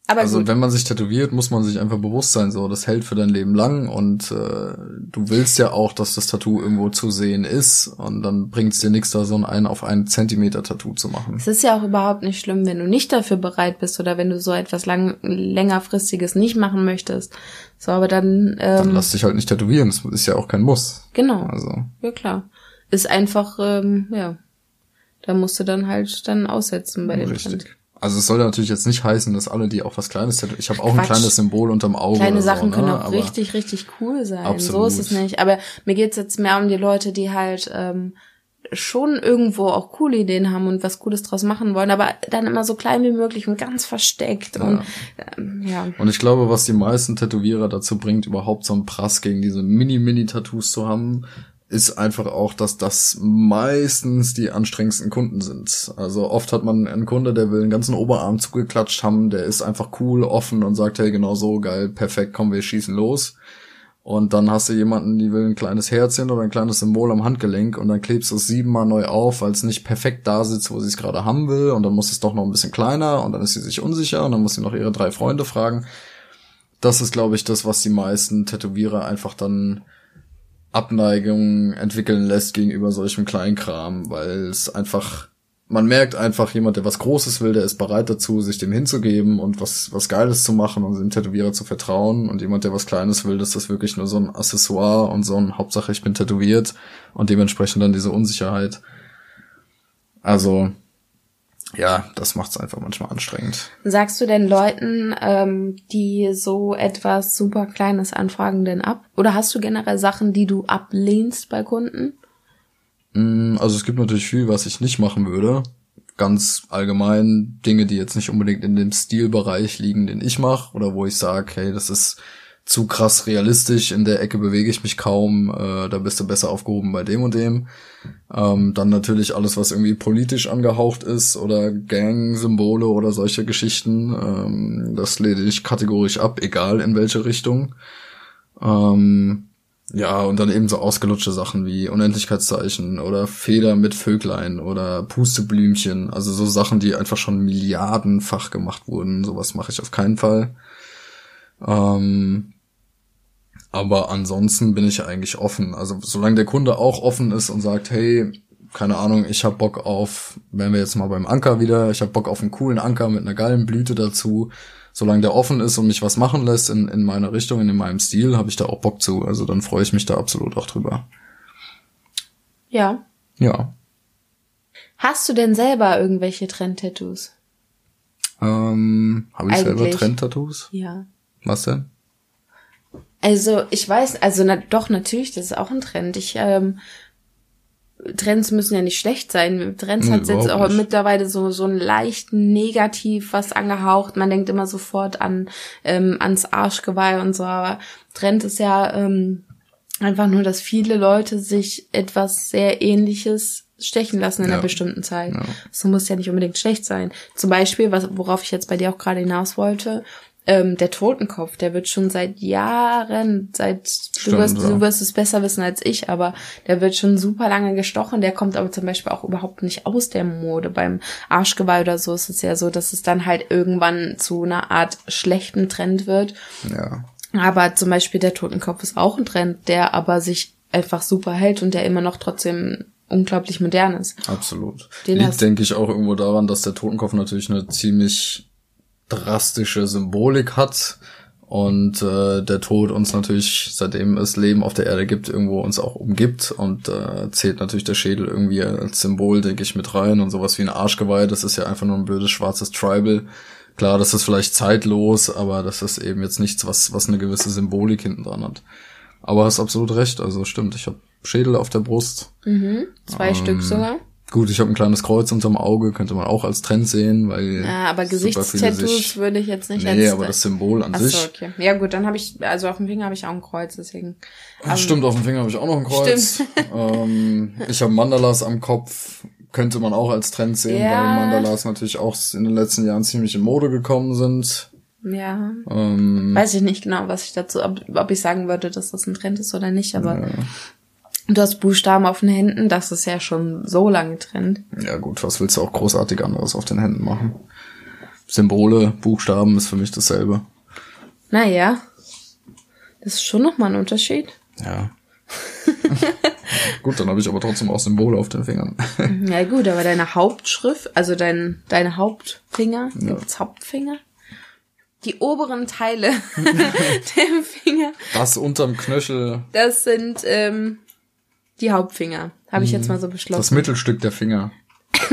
Aber also gut. wenn man sich tätowiert, muss man sich einfach bewusst sein, so das hält für dein Leben lang und äh, du willst ja auch, dass das Tattoo irgendwo zu sehen ist und dann bringt es dir nichts, da so ein auf einen Zentimeter Tattoo zu machen. Es ist ja auch überhaupt nicht schlimm, wenn du nicht dafür bereit bist oder wenn du so etwas lang längerfristiges nicht machen möchtest. So, aber dann ähm, dann lass dich halt nicht tätowieren. Das ist ja auch kein Muss. Genau. Also ja klar, ist einfach ähm, ja, da musst du dann halt dann aussetzen bei dem Richtig. Trend. Also es soll natürlich jetzt nicht heißen, dass alle, die auch was Kleines tätowieren. Ich habe auch Quatsch. ein kleines Symbol unterm Auge. Kleine Sachen so, können ne? auch Aber richtig, richtig cool sein. Absolut. So ist es nicht. Aber mir geht's jetzt mehr um die Leute, die halt ähm, schon irgendwo auch coole Ideen haben und was Cooles draus machen wollen, aber dann immer so klein wie möglich und ganz versteckt. Ja. Und, ähm, ja. und ich glaube, was die meisten Tätowierer dazu bringt, überhaupt so einen Prass gegen diese Mini-Mini-Tattoos zu haben, ist einfach auch, dass das meistens die anstrengendsten Kunden sind. Also oft hat man einen Kunde, der will einen ganzen Oberarm zugeklatscht haben, der ist einfach cool, offen und sagt, hey, genau so, geil, perfekt, komm, wir schießen los. Und dann hast du jemanden, die will ein kleines Herzchen oder ein kleines Symbol am Handgelenk und dann klebst du es siebenmal neu auf, weil es nicht perfekt da sitzt, wo sie es gerade haben will und dann muss es doch noch ein bisschen kleiner und dann ist sie sich unsicher und dann muss sie noch ihre drei Freunde fragen. Das ist, glaube ich, das, was die meisten Tätowierer einfach dann Abneigung entwickeln lässt gegenüber solchem Kleinkram, weil es einfach, man merkt einfach, jemand, der was Großes will, der ist bereit dazu, sich dem hinzugeben und was, was Geiles zu machen und dem Tätowierer zu vertrauen. Und jemand, der was Kleines will, das ist wirklich nur so ein Accessoire und so ein Hauptsache, ich bin tätowiert und dementsprechend dann diese Unsicherheit. Also, ja, das macht es einfach manchmal anstrengend. Sagst du denn Leuten, ähm, die so etwas super Kleines anfragen, denn ab? Oder hast du generell Sachen, die du ablehnst bei Kunden? Mm, also es gibt natürlich viel, was ich nicht machen würde. Ganz allgemein Dinge, die jetzt nicht unbedingt in dem Stilbereich liegen, den ich mache, oder wo ich sage, hey, das ist zu krass realistisch, in der Ecke bewege ich mich kaum, äh, da bist du besser aufgehoben bei dem und dem. Ähm, dann natürlich alles, was irgendwie politisch angehaucht ist oder Gang-Symbole oder solche Geschichten, ähm, das lehne ich kategorisch ab, egal in welche Richtung. Ähm, ja, und dann eben so ausgelutschte Sachen wie Unendlichkeitszeichen oder Feder mit Vöglein oder Pusteblümchen, also so Sachen, die einfach schon milliardenfach gemacht wurden. Sowas mache ich auf keinen Fall. Ähm, aber ansonsten bin ich eigentlich offen. Also solange der Kunde auch offen ist und sagt, hey, keine Ahnung, ich hab Bock auf, wenn wir jetzt mal beim Anker wieder, ich hab Bock auf einen coolen Anker mit einer geilen Blüte dazu. Solange der offen ist und mich was machen lässt in, in meiner Richtung, in meinem Stil, habe ich da auch Bock zu. Also dann freue ich mich da absolut auch drüber. Ja. Ja. Hast du denn selber irgendwelche Trend-Tattoos? Ähm, habe ich selber Eigentlich. Trend-Tattoos? Ja. Was denn? Also ich weiß, also na, doch natürlich, das ist auch ein Trend. Ich ähm, Trends müssen ja nicht schlecht sein. Trends Nee, hat jetzt auch nicht. mittlerweile so so einen leichten Negativ was angehaucht. Man denkt immer sofort an ähm, ans Arschgeweih und so. Aber Trend ist ja ähm, einfach nur, dass viele Leute sich etwas sehr Ähnliches stechen lassen in Ja. einer bestimmten Zeit. Ja. So muss ja nicht unbedingt schlecht sein. Zum Beispiel, was, worauf ich jetzt bei dir auch gerade hinaus wollte, ähm, der Totenkopf, der wird schon seit Jahren, seit du Stimmt, wirst, ja. du wirst es besser wissen als ich, aber der wird schon super lange gestochen. Der kommt aber zum Beispiel auch überhaupt nicht aus der Mode. Beim Arschgeweih oder so ist es ja so, dass es dann halt irgendwann zu einer Art schlechten Trend wird. Ja. Aber zum Beispiel der Totenkopf ist auch ein Trend, der aber sich einfach super hält und der immer noch trotzdem unglaublich modern ist. Absolut. Den Liegt, denke ich, auch irgendwo daran, dass der Totenkopf natürlich eine ziemlich drastische Symbolik hat und äh, der Tod uns natürlich, seitdem es Leben auf der Erde gibt, irgendwo uns auch umgibt und äh, zählt natürlich der Schädel irgendwie als Symbol, denke ich, mit rein und sowas wie ein Arschgeweih, das ist ja einfach nur ein blödes schwarzes Tribal. Klar, das ist vielleicht zeitlos, aber das ist eben jetzt nichts, was, was eine gewisse Symbolik hinten dran hat. Aber hast absolut recht, also stimmt, ich habe Schädel auf der Brust, Mhm. Zwei Ähm, Stück sogar. Gut, ich habe ein kleines Kreuz unterm Auge, könnte man auch als Trend sehen, weil Ja, aber Gesichtstattoos sich- würde ich jetzt nicht Nee, als aber das Symbol an Ach so, sich. okay. Ja gut, dann habe ich, also auf dem Finger habe ich auch ein Kreuz, deswegen. Ah, Stimmt, auf dem Finger habe ich auch noch ein Kreuz. ähm, ich habe Mandalas am Kopf, könnte man auch als Trend sehen, Ja. weil Mandalas natürlich auch in den letzten Jahren ziemlich in Mode gekommen sind. Ja. Ähm, Weiß ich nicht genau, was ich dazu, ob, ob ich sagen würde, dass das ein Trend ist oder nicht, aber du hast Buchstaben auf den Händen, das ist ja schon so lange Trend. ja gut, was willst du auch großartig anderes auf den Händen machen? Symbole, Buchstaben ist für mich dasselbe. Naja. Das ist schon nochmal ein Unterschied. Ja. gut, dann habe ich aber trotzdem auch Symbole auf den Fingern. (laughs) Ja gut, aber deine Hauptschrift, also dein, deine Hauptfinger, gibt's Hauptfinger? Die oberen Teile (laughs) (laughs) der Finger, Das unterm Knöchel, das sind ähm, die Hauptfinger. Habe ich jetzt mal so das beschlossen. Mittelstück der Finger. (clears throat)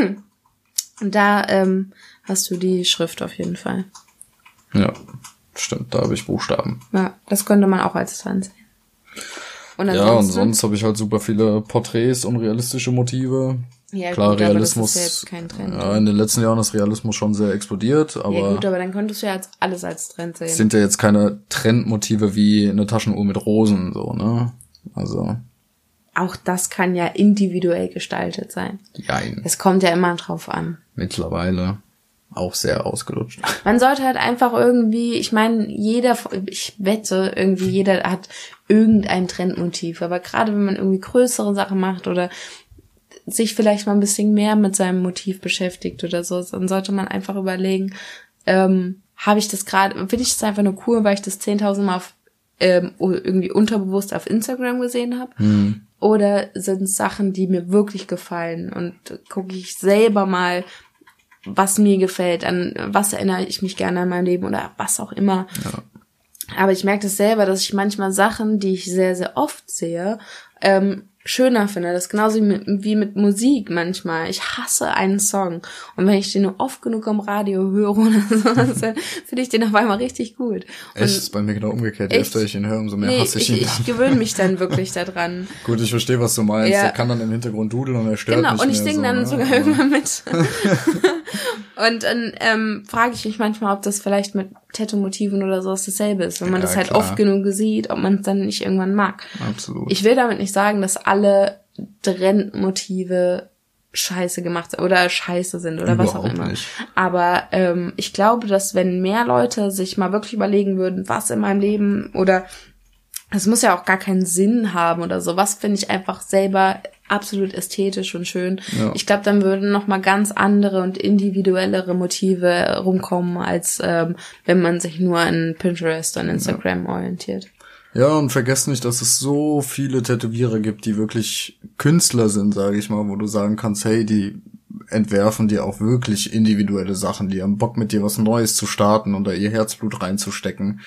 Und da ähm, hast du die Schrift auf jeden Fall. Ja, stimmt, da habe ich Buchstaben. Ja, das könnte man auch als Trend sehen. Und Ja, und sonst habe ich halt super viele Porträts und realistische Motive. ja, Klar, gut, Realismus. aber das ist ja kein Trend. Ja, in den letzten Jahren ist Realismus schon sehr explodiert, aber ja gut, aber dann könntest du ja als, alles als Trend sehen. es sind ja jetzt keine Trendmotive wie eine Taschenuhr mit Rosen, so, ne? Also, auch das kann ja individuell gestaltet sein. jein. Es kommt ja immer drauf an. Mittlerweile auch sehr ausgelutscht. Man sollte halt einfach irgendwie, ich meine, jeder, ich wette, irgendwie jeder hat irgendein Trendmotiv. Aber gerade wenn man irgendwie größere Sachen macht oder sich vielleicht mal ein bisschen mehr mit seinem Motiv beschäftigt oder so, dann sollte man einfach überlegen, ähm, habe ich das gerade, finde ich das einfach nur cool, weil ich das 10.000 Mal auf, ähm, irgendwie unterbewusst auf Instagram gesehen habe? Oder sind es Sachen, die mir wirklich gefallen und gucke ich selber mal, was mir gefällt, an was erinnere ich mich gerne an mein Leben oder was auch immer. Aber ich merke das selber, dass ich manchmal Sachen, die ich sehr, sehr oft sehe, ähm, schöner finde. Das ist genauso wie mit, wie mit Musik manchmal. Ich hasse einen Song. Und wenn ich den nur oft genug am Radio höre oder (laughs) so, dann finde ich den auf einmal richtig gut. Und Echt, ist bei mir genau umgekehrt. Je öfter ich ihn höre, umso mehr nee, hasse ich, ich, ihn. ich gewöhne mich dann (laughs) wirklich daran. Gut, ich verstehe, was du meinst. Ja. Der kann dann im Hintergrund dudeln und er stört Genau, nicht und ich singe so, dann ne? sogar Aber- irgendwann mit. (laughs) und dann ähm, frage ich mich manchmal, ob das vielleicht mit Tattoo-Motiven oder sowas dasselbe ist. Wenn man Ja, das halt klar. oft genug sieht, ob man es dann nicht irgendwann mag. Absolut. Ich will damit nicht sagen, dass alle Trendmotive scheiße gemacht sind oder scheiße sind oder was auch Überhaupt immer. nicht. Aber ähm, ich glaube, dass wenn mehr Leute sich mal wirklich überlegen würden, was in meinem Leben oder es muss ja auch gar keinen Sinn haben oder so. Was finde ich einfach selber absolut ästhetisch und schön. Ja. Ich glaube, dann würden noch mal ganz andere und individuellere Motive rumkommen, als ähm, wenn man sich nur an Pinterest und Instagram orientiert. Ja, und vergesst nicht, dass es so viele Tätowierer gibt, die wirklich Künstler sind, sage ich mal, wo du sagen kannst, hey, die entwerfen dir auch wirklich individuelle Sachen, die haben Bock mit dir was Neues zu starten und da ihr Herzblut reinzustecken.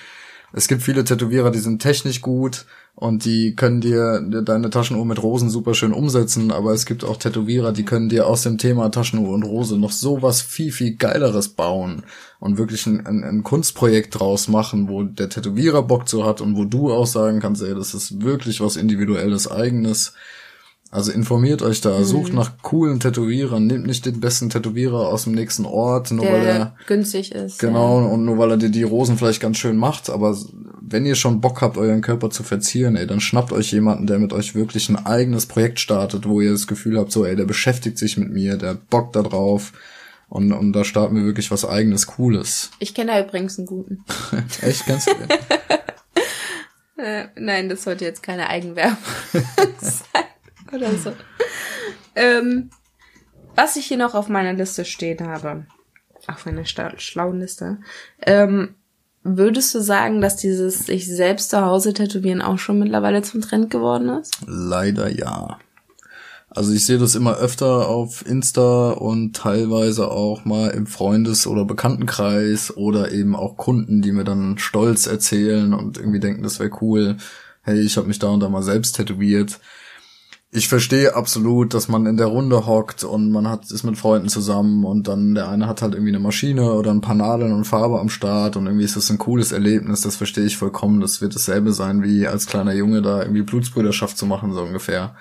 Es gibt viele Tätowierer, die sind technisch gut und die können dir deine Taschenuhr mit Rosen super schön umsetzen, aber es gibt auch Tätowierer, die können dir aus dem Thema Taschenuhr und Rose noch sowas viel, viel geileres bauen und wirklich ein, ein, ein Kunstprojekt draus machen, wo der Tätowierer Bock zu hat und wo du auch sagen kannst, ey, das ist wirklich was individuelles, eigenes also informiert euch da, mhm. sucht nach coolen Tätowierern, nehmt nicht den besten Tätowierer aus dem nächsten Ort, nur Der weil er günstig ist. Genau, ja. und nur weil er dir die Rosen vielleicht ganz schön macht, aber wenn ihr schon Bock habt, euren Körper zu verzieren, ey, dann schnappt euch jemanden, der mit euch wirklich ein eigenes Projekt startet, wo ihr das Gefühl habt, so, ey, der beschäftigt sich mit mir, der bockt da drauf. Und, und da starten wir wirklich was eigenes, Cooles. Ich kenne da übrigens einen guten. (laughs) Echt, kennst du den? (laughs) äh, nein, das sollte jetzt keine Eigenwerbung (laughs) sein oder ähm, was ich hier noch auf meiner Liste stehen habe, auf meiner schlauen Liste, ähm, würdest du sagen, dass dieses sich selbst zu Hause tätowieren auch schon mittlerweile zum Trend geworden ist? Leider ja. Also ich sehe das immer öfter auf Insta und teilweise auch mal im Freundes- oder Bekanntenkreis oder eben auch Kunden, die mir dann stolz erzählen und irgendwie denken, das wäre cool. Hey, ich habe mich da und da mal selbst tätowiert ich verstehe absolut, dass man in der Runde hockt und man hat ist mit Freunden zusammen und dann der eine hat halt irgendwie eine Maschine oder ein paar Nadeln und Farbe am Start und irgendwie ist das ein cooles Erlebnis, das verstehe ich vollkommen. Das wird dasselbe sein, wie als kleiner Junge da irgendwie Blutsbrüderschaft zu machen, so ungefähr.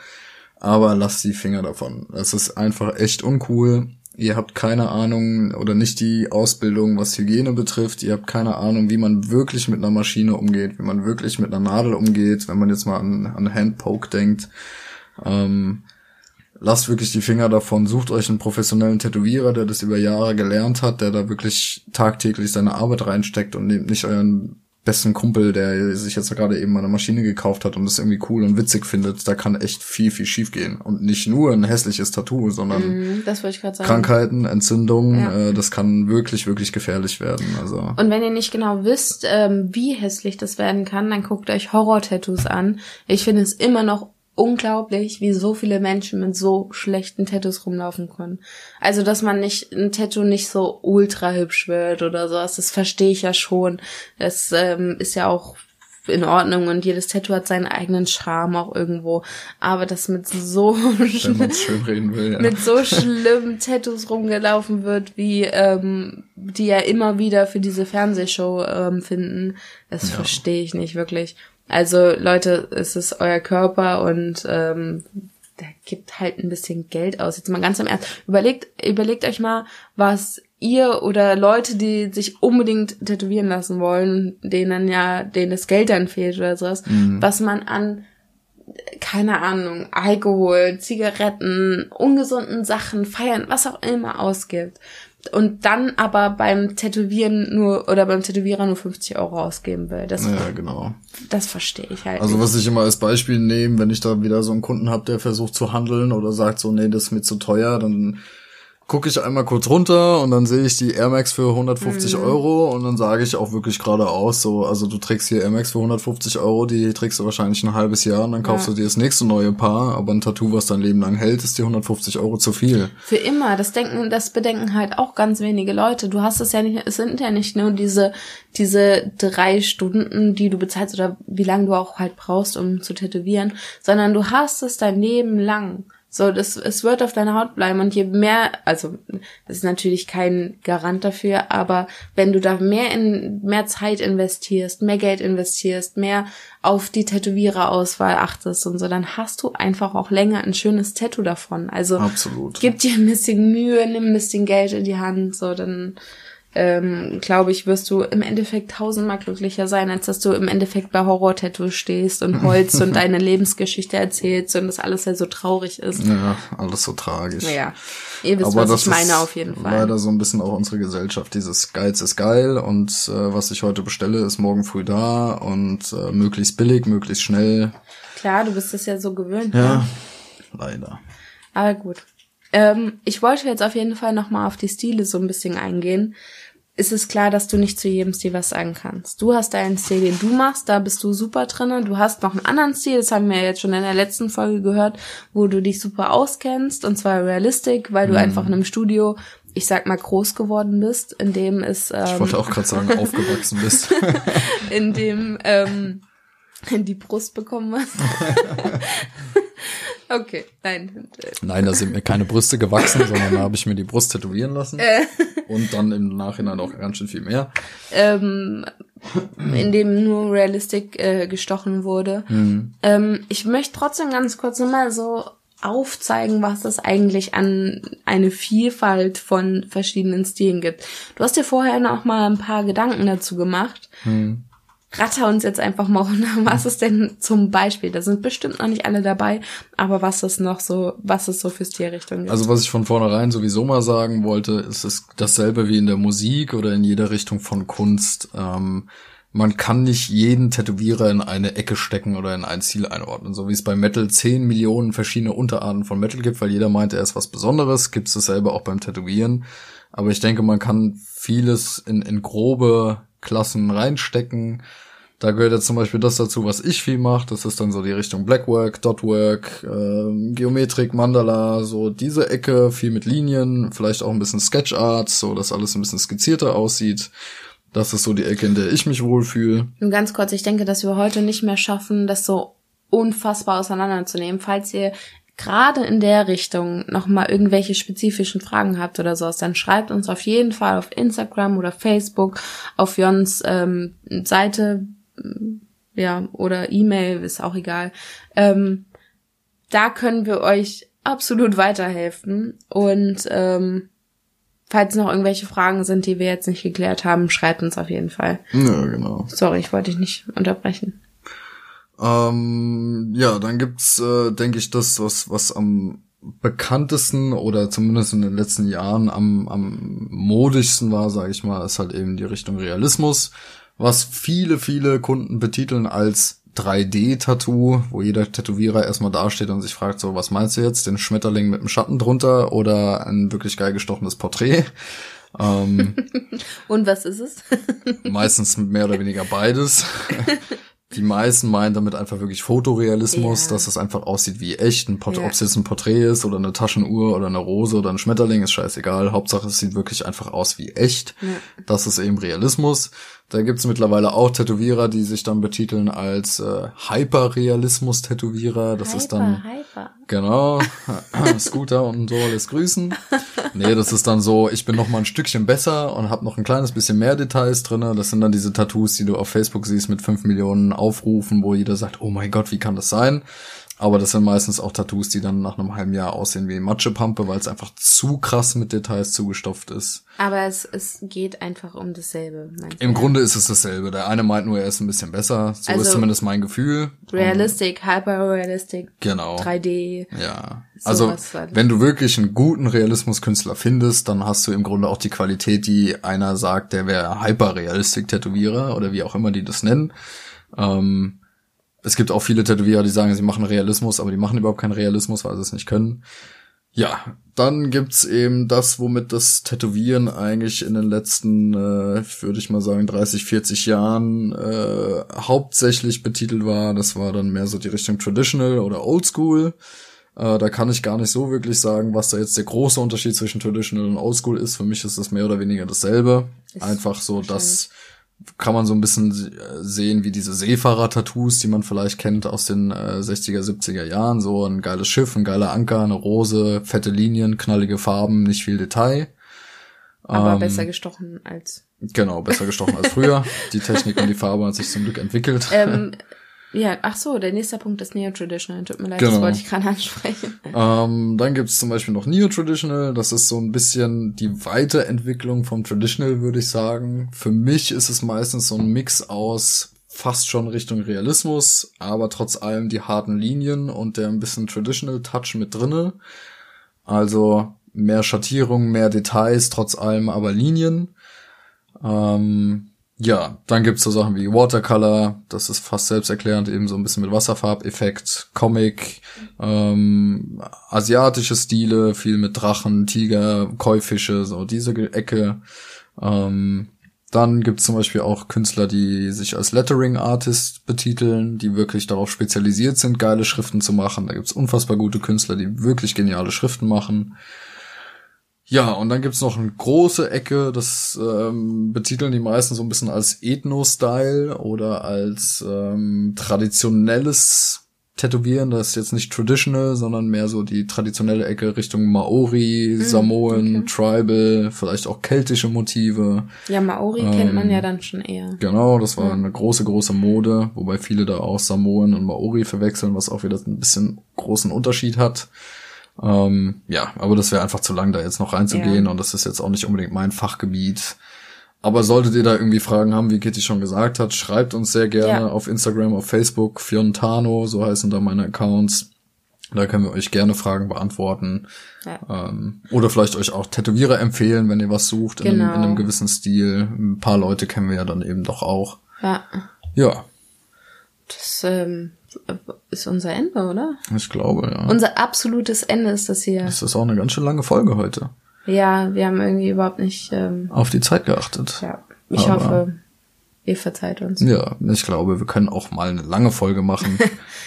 Aber lasst die Finger davon. Es ist einfach echt uncool. Ihr habt keine Ahnung oder nicht die Ausbildung, was Hygiene betrifft. Ihr habt keine Ahnung, wie man wirklich mit einer Maschine umgeht, wie man wirklich mit einer Nadel umgeht, wenn man jetzt mal an, an Handpoke denkt ähm, lasst wirklich die Finger davon, sucht euch einen professionellen Tätowierer, der das über Jahre gelernt hat, der da wirklich tagtäglich seine Arbeit reinsteckt und nehmt nicht euren besten Kumpel, der sich jetzt gerade eben eine Maschine gekauft hat und das irgendwie cool und witzig findet, da kann echt viel, viel schief gehen. Und nicht nur ein hässliches Tattoo, sondern mm, Krankheiten, Entzündungen, ja. äh, das kann wirklich, wirklich gefährlich werden. Also. Und wenn ihr nicht genau wisst, ähm, wie hässlich das werden kann, dann guckt euch Horror-Tattoos an. Ich finde es immer noch unglaublich, wie so viele Menschen mit so schlechten Tattoos rumlaufen können. Also, dass man nicht, ein Tattoo nicht so ultra hübsch wird oder sowas, das verstehe ich ja schon. Das ähm, ist ja auch in Ordnung und jedes Tattoo hat seinen eigenen Charme auch irgendwo. Aber das mit so (laughs) will, ja. mit so schlimmen Tattoos rumgelaufen wird, wie ähm, die ja immer wieder für diese Fernsehshow ähm, finden, das ja. verstehe ich nicht wirklich. Also Leute, es ist euer Körper und ähm, der gibt halt ein bisschen Geld aus. Jetzt mal ganz am Ernst. Überlegt, überlegt euch mal, was ihr oder Leute, die sich unbedingt tätowieren lassen wollen, denen ja, denen das Geld dann fehlt oder sowas, mhm. was man an keine Ahnung, Alkohol, Zigaretten, ungesunden Sachen, Feiern, was auch immer ausgibt und dann aber beim Tätowieren nur oder beim Tätowierer nur 50 Euro ausgeben will. Das, ja, genau. Das verstehe ich halt. Also nicht. was ich immer als Beispiel nehme, wenn ich da wieder so einen Kunden habe, der versucht zu handeln oder sagt so, nee, das ist mir zu teuer, dann gucke ich einmal kurz runter und dann sehe ich die Air Max für 150 mhm. Euro und dann sage ich auch wirklich geradeaus so, also du trägst hier Air Max für 150 Euro, die trägst du wahrscheinlich ein halbes Jahr und dann kaufst ja. du dir das nächste neue Paar, aber ein Tattoo, was dein Leben lang hält, ist dir 150 Euro zu viel. Für immer, das denken, das bedenken halt auch ganz wenige Leute. Du hast es ja nicht, es sind ja nicht nur diese, diese drei Stunden, die du bezahlst oder wie lange du auch halt brauchst, um zu tätowieren, sondern du hast es dein Leben lang. So, das, es wird auf deiner Haut bleiben und je mehr, also das ist natürlich kein Garant dafür, aber wenn du da mehr in mehr Zeit investierst, mehr Geld investierst, mehr auf die Tätowiererauswahl achtest und so, dann hast du einfach auch länger ein schönes Tattoo davon. Also Absolut. gib dir ein bisschen Mühe, nimm ein bisschen Geld in die Hand, so dann ähm, glaube ich, wirst du im Endeffekt tausendmal glücklicher sein, als dass du im Endeffekt bei Horror-Tattoo stehst und (laughs) Holz und deine Lebensgeschichte erzählst und das alles ja so traurig ist. Ja, alles so tragisch. Naja, ihr wisst, Aber was ich meine auf jeden Fall. Leider so ein bisschen auch unsere Gesellschaft. Dieses Geiz ist geil und äh, was ich heute bestelle, ist morgen früh da und äh, möglichst billig, möglichst schnell. Klar, du bist es ja so gewöhnt. Ja, ne? leider. Aber gut. Ähm, ich wollte jetzt auf jeden Fall nochmal auf die Stile so ein bisschen eingehen ist es klar, dass du nicht zu jedem Stil was sagen kannst. Du hast deinen Stil, den du machst, da bist du super drinne. Du hast noch einen anderen Stil, das haben wir jetzt schon in der letzten Folge gehört, wo du dich super auskennst, und zwar Realistic, weil du Mhm. einfach in einem Studio, ich sag mal, groß geworden bist, in dem es, Ich ähm, wollte auch gerade sagen, aufgewachsen bist. (laughs) in dem ähm, die Brust bekommen hast. (laughs) okay, nein. Nein, da sind mir keine Brüste gewachsen, sondern da habe ich mir die Brust tätowieren lassen. Äh. Und dann im Nachhinein auch ganz schön viel mehr. ähm, in dem nur Realistic äh, gestochen wurde. Ähm, ich möchte trotzdem ganz kurz nochmal so aufzeigen, was es eigentlich an eine Vielfalt von verschiedenen Stilen gibt. Du hast dir vorher noch mal ein paar Gedanken dazu gemacht. Ratter uns jetzt einfach mal runter. (laughs) Was ist denn zum Beispiel? Da sind bestimmt noch nicht alle dabei, aber was ist noch so, was es so für Stilrichtungen gibt? Also was ich von vornherein sowieso mal sagen wollte, ist es dasselbe wie in der Musik oder in jeder Richtung von Kunst. Ähm, man kann nicht jeden Tätowierer in eine Ecke stecken oder in ein Ziel einordnen. So wie es bei Metal 10 Millionen verschiedene Unterarten von Metal gibt, weil jeder meint, er ist was Besonderes, gibt es dasselbe auch beim Tätowieren. Aber ich denke, man kann vieles in, in grobe Klassen reinstecken. Da gehört jetzt zum Beispiel das dazu, was ich viel mache. Das ist dann so die Richtung Blackwork, Dotwork, ähm, Geometrik, Mandala, so diese Ecke, viel mit Linien, vielleicht auch ein bisschen Sketchart, so dass alles ein bisschen skizzierter aussieht. Das ist so die Ecke, in der ich mich wohlfühle. Nur ganz kurz, ich denke, dass wir heute nicht mehr schaffen, das so unfassbar auseinanderzunehmen. Falls ihr gerade in der Richtung nochmal irgendwelche spezifischen Fragen habt oder sowas, dann schreibt uns auf jeden Fall auf Instagram oder Facebook, auf Jons ähm, Seite, ja, oder E-Mail, ist auch egal. Ähm, da können wir euch absolut weiterhelfen. Und ähm, falls noch irgendwelche Fragen sind, die wir jetzt nicht geklärt haben, schreibt uns auf jeden Fall. Ja, genau. Sorry, ich wollte dich nicht unterbrechen. Ähm, ja, dann gibt's, äh, denke ich, das, was, was am bekanntesten oder zumindest in den letzten Jahren am, am modischsten war, sage ich mal, ist halt eben die Richtung Realismus, was viele, viele Kunden betiteln als 3D-Tattoo, wo jeder Tätowierer erstmal dasteht und sich fragt, so, was meinst du jetzt? Den Schmetterling mit dem Schatten drunter oder ein wirklich geil gestochenes Porträt? Ähm, (laughs) Und was ist es? meistens mehr oder weniger beides. (laughs) Die meisten meinen damit einfach wirklich Fotorealismus, Ja. dass es einfach aussieht wie echt. Ein Port Ja. Ob es jetzt ein Porträt ist oder eine Taschenuhr oder eine Rose oder ein Schmetterling, ist scheißegal. Hauptsache, es sieht wirklich einfach aus wie echt. Das ist eben Realismus. Da gibt's mittlerweile auch Tätowierer, die sich dann betiteln als äh, Hyperrealismus-Tätowierer. Das ist dann hyper. Genau. (laughs) Scooter und so alles grüßen. Nee, das ist dann so, ich bin noch mal ein Stückchen besser und habe noch ein kleines bisschen mehr Details drinne. Das sind dann diese Tattoos, die du auf Facebook siehst mit fünf Millionen Aufrufen, wo jeder sagt, oh mein Gott, wie kann das sein? Aber das sind meistens auch Tattoos, die dann nach einem halben Jahr aussehen wie Matschepampe, weil es einfach zu krass mit Details zugestopft ist. Aber es, es geht einfach um dasselbe. Im Grunde ist es dasselbe. Der eine meint nur, er ist ein bisschen besser. So Also- ist zumindest mein Gefühl. Realistic, hyper-realistic, Genau. 3D. Ja, So also halt. wenn du wirklich einen guten Realismuskünstler findest, dann hast du im Grunde auch die Qualität, die einer sagt, der wäre Hyperrealistik-Tätowierer oder wie auch immer die das nennen. Ähm, es gibt auch viele Tätowierer, die sagen, sie machen Realismus, aber die machen überhaupt keinen Realismus, weil sie es nicht können. Ja, dann gibt's eben das, womit das Tätowieren eigentlich in den letzten, äh, würde ich mal sagen, 30, 40 Jahren äh, hauptsächlich betitelt war. Das war dann mehr so die Richtung Traditional oder Oldschool. Äh, da kann ich gar nicht so wirklich sagen, was da jetzt der große Unterschied zwischen Traditional und Oldschool ist. Für mich ist das mehr oder weniger dasselbe. Ist Einfach so, dass kann man so ein bisschen äh, sehen wie diese Seefahrer-Tattoos, die man vielleicht kennt aus den äh, 60er, 70er Jahren. So ein geiles Schiff, ein geiler Anker, eine Rose, fette Linien, knallige Farben, nicht viel Detail. Aber Ähm, besser gestochen als. Genau, besser gestochen als früher. (laughs) Die Technik und die Farbe hat sich zum Glück entwickelt. Ähm, (laughs) ja, ach so, der nächste Punkt ist Neo-Traditional. Tut mir leid, Genau. das wollte ich gerade ansprechen. (laughs) Ähm, dann gibt's zum Beispiel noch Neo-Traditional. Das ist so ein bisschen die Weiterentwicklung vom Traditional, würde ich sagen. Für mich ist es meistens so ein Mix aus fast schon Richtung Realismus, aber trotz allem die harten Linien und der ein bisschen Traditional-Touch mit drinne. Also mehr Schattierung, mehr Details, trotz allem aber Linien. Ähm, ja, dann gibt's so Sachen wie Watercolor, das ist fast selbsterklärend, eben so ein bisschen mit Wasserfarbeffekt, Comic, ähm, asiatische Stile, viel mit Drachen, Tiger, Käufische, so diese Ecke. Ähm, dann gibt's zum Beispiel auch Künstler, die sich als Lettering Artist betiteln, die wirklich darauf spezialisiert sind, geile Schriften zu machen. Da gibt's unfassbar gute Künstler, die wirklich geniale Schriften machen. Ja, und dann gibt's noch eine große Ecke, das ähm, betiteln die meisten so ein bisschen als Ethno-Style oder als ähm, traditionelles Tätowieren. Das ist jetzt nicht traditional, sondern mehr so die traditionelle Ecke Richtung Maori, mm, Samoan, okay. Tribal, vielleicht auch keltische Motive. Ja, Maori ähm, kennt man ja dann schon eher. Genau, das war ja. eine große, große Mode, wobei viele da auch Samoan und Maori verwechseln, was auch wieder ein bisschen großen Unterschied hat. Ähm, ja, aber das wäre einfach zu lang, da jetzt noch reinzugehen ja. und das ist jetzt auch nicht unbedingt mein Fachgebiet. Aber solltet ihr da irgendwie Fragen haben, wie Kitty schon gesagt hat, schreibt uns sehr gerne ja. auf Instagram, auf Facebook, Fiontano, so heißen da meine Accounts. Da können wir euch gerne Fragen beantworten. Ja. Ähm, oder vielleicht euch auch Tätowierer empfehlen, wenn ihr was sucht in, genau. einem, in einem gewissen Stil. Ein paar Leute kennen wir ja dann eben doch auch. Ja. Ja. Das ähm, ist unser Ende, oder? Ich glaube, ja. Unser absolutes Ende ist das hier. Das ist auch eine ganz schön lange Folge heute. Ja, wir haben irgendwie überhaupt nicht ähm, auf die Zeit geachtet. Ja, ich Aber, hoffe, ihr verzeiht uns. Ja, ich glaube, wir können auch mal eine lange Folge machen.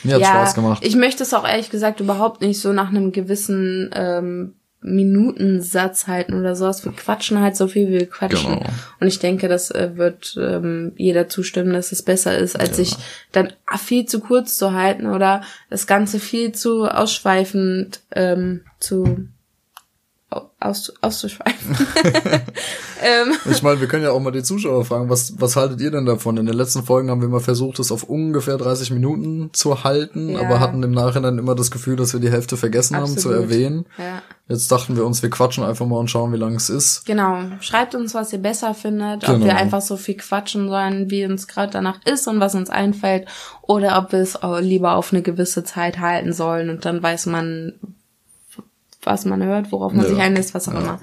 Mir (laughs) hat ja, Spaß gemacht. Ich möchte es auch ehrlich gesagt überhaupt nicht so nach einem gewissen ähm, Minutensatz halten oder sowas. Wir quatschen halt so viel, wie wir quatschen. Genau. Und ich denke, das äh, wird ähm, jeder zustimmen, dass es besser ist, als ja. sich dann viel zu kurz zu halten oder das Ganze viel zu ausschweifend ähm, zu aus, auszuschweifen. (laughs) (laughs) ähm. Ich meine, wir können ja auch mal die Zuschauer fragen, was, was haltet ihr denn davon? In den letzten Folgen haben wir mal versucht, es auf ungefähr 30 Minuten zu halten, ja. aber hatten im Nachhinein immer das Gefühl, dass wir die Hälfte vergessen Absolut. haben zu erwähnen. Ja. Jetzt dachten wir uns, wir quatschen einfach mal und schauen, wie lang es ist. Genau. Schreibt uns, was ihr besser findet, genau. ob wir einfach so viel quatschen sollen, wie uns gerade danach ist und was uns einfällt, oder ob wir es lieber auf eine gewisse Zeit halten sollen und dann weiß man, was man hört, worauf man ja. sich einlässt, was auch ja. immer.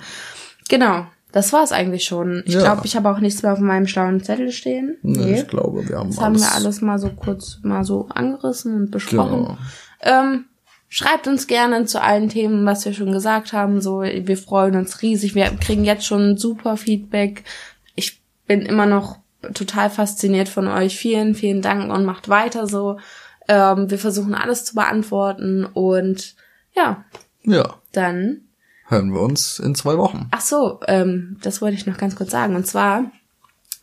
Genau. Das war's eigentlich schon. Ich ja. glaube, ich habe auch nichts mehr auf meinem schlauen Zettel stehen. Nee, nee. ich glaube, wir haben das alles. haben wir alles mal so kurz mal so angerissen und besprochen. Genau. Ähm, schreibt uns gerne zu allen Themen, was wir schon gesagt haben. So, wir freuen uns riesig. Wir kriegen jetzt schon super Feedback. Ich bin immer noch total fasziniert von euch. Vielen, vielen Dank und macht weiter so. Ähm, wir versuchen alles zu beantworten und ja, ja. Dann hören wir uns in zwei Wochen. Ach so, ähm, das wollte ich noch ganz kurz sagen. Und zwar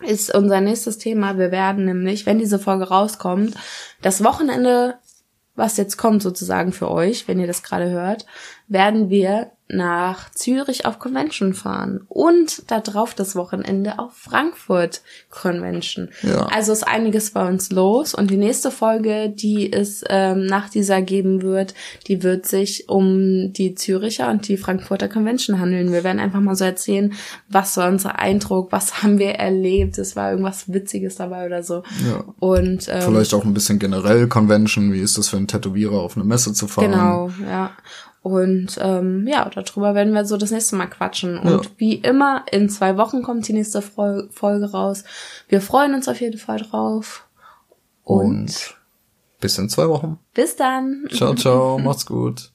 ist unser nächstes Thema, wir werden nämlich, wenn diese Folge rauskommt, das Wochenende, was jetzt kommt sozusagen für euch, wenn ihr das gerade hört, werden wir nach Zürich auf Convention fahren und da drauf das Wochenende auf Frankfurt Convention. Ja. Also ist einiges bei uns los und die nächste Folge, die es ähm, nach dieser geben wird, die wird sich um die Züricher und die Frankfurter Convention handeln. Wir werden einfach mal so erzählen, was war unser Eindruck, was (laughs) haben wir erlebt, es war irgendwas Witziges dabei oder so. Ja. Und ähm, vielleicht auch ein bisschen generell Convention, wie ist das für einen Tätowierer auf eine Messe zu fahren? Genau, ja. Und ähm, ja, darüber werden wir so das nächste Mal quatschen. Und ja. wie immer, in zwei Wochen kommt die nächste Folge raus. Wir freuen uns auf jeden Fall drauf. Und, Und bis in zwei Wochen. Bis dann. Ciao, ciao. (laughs) Macht's gut.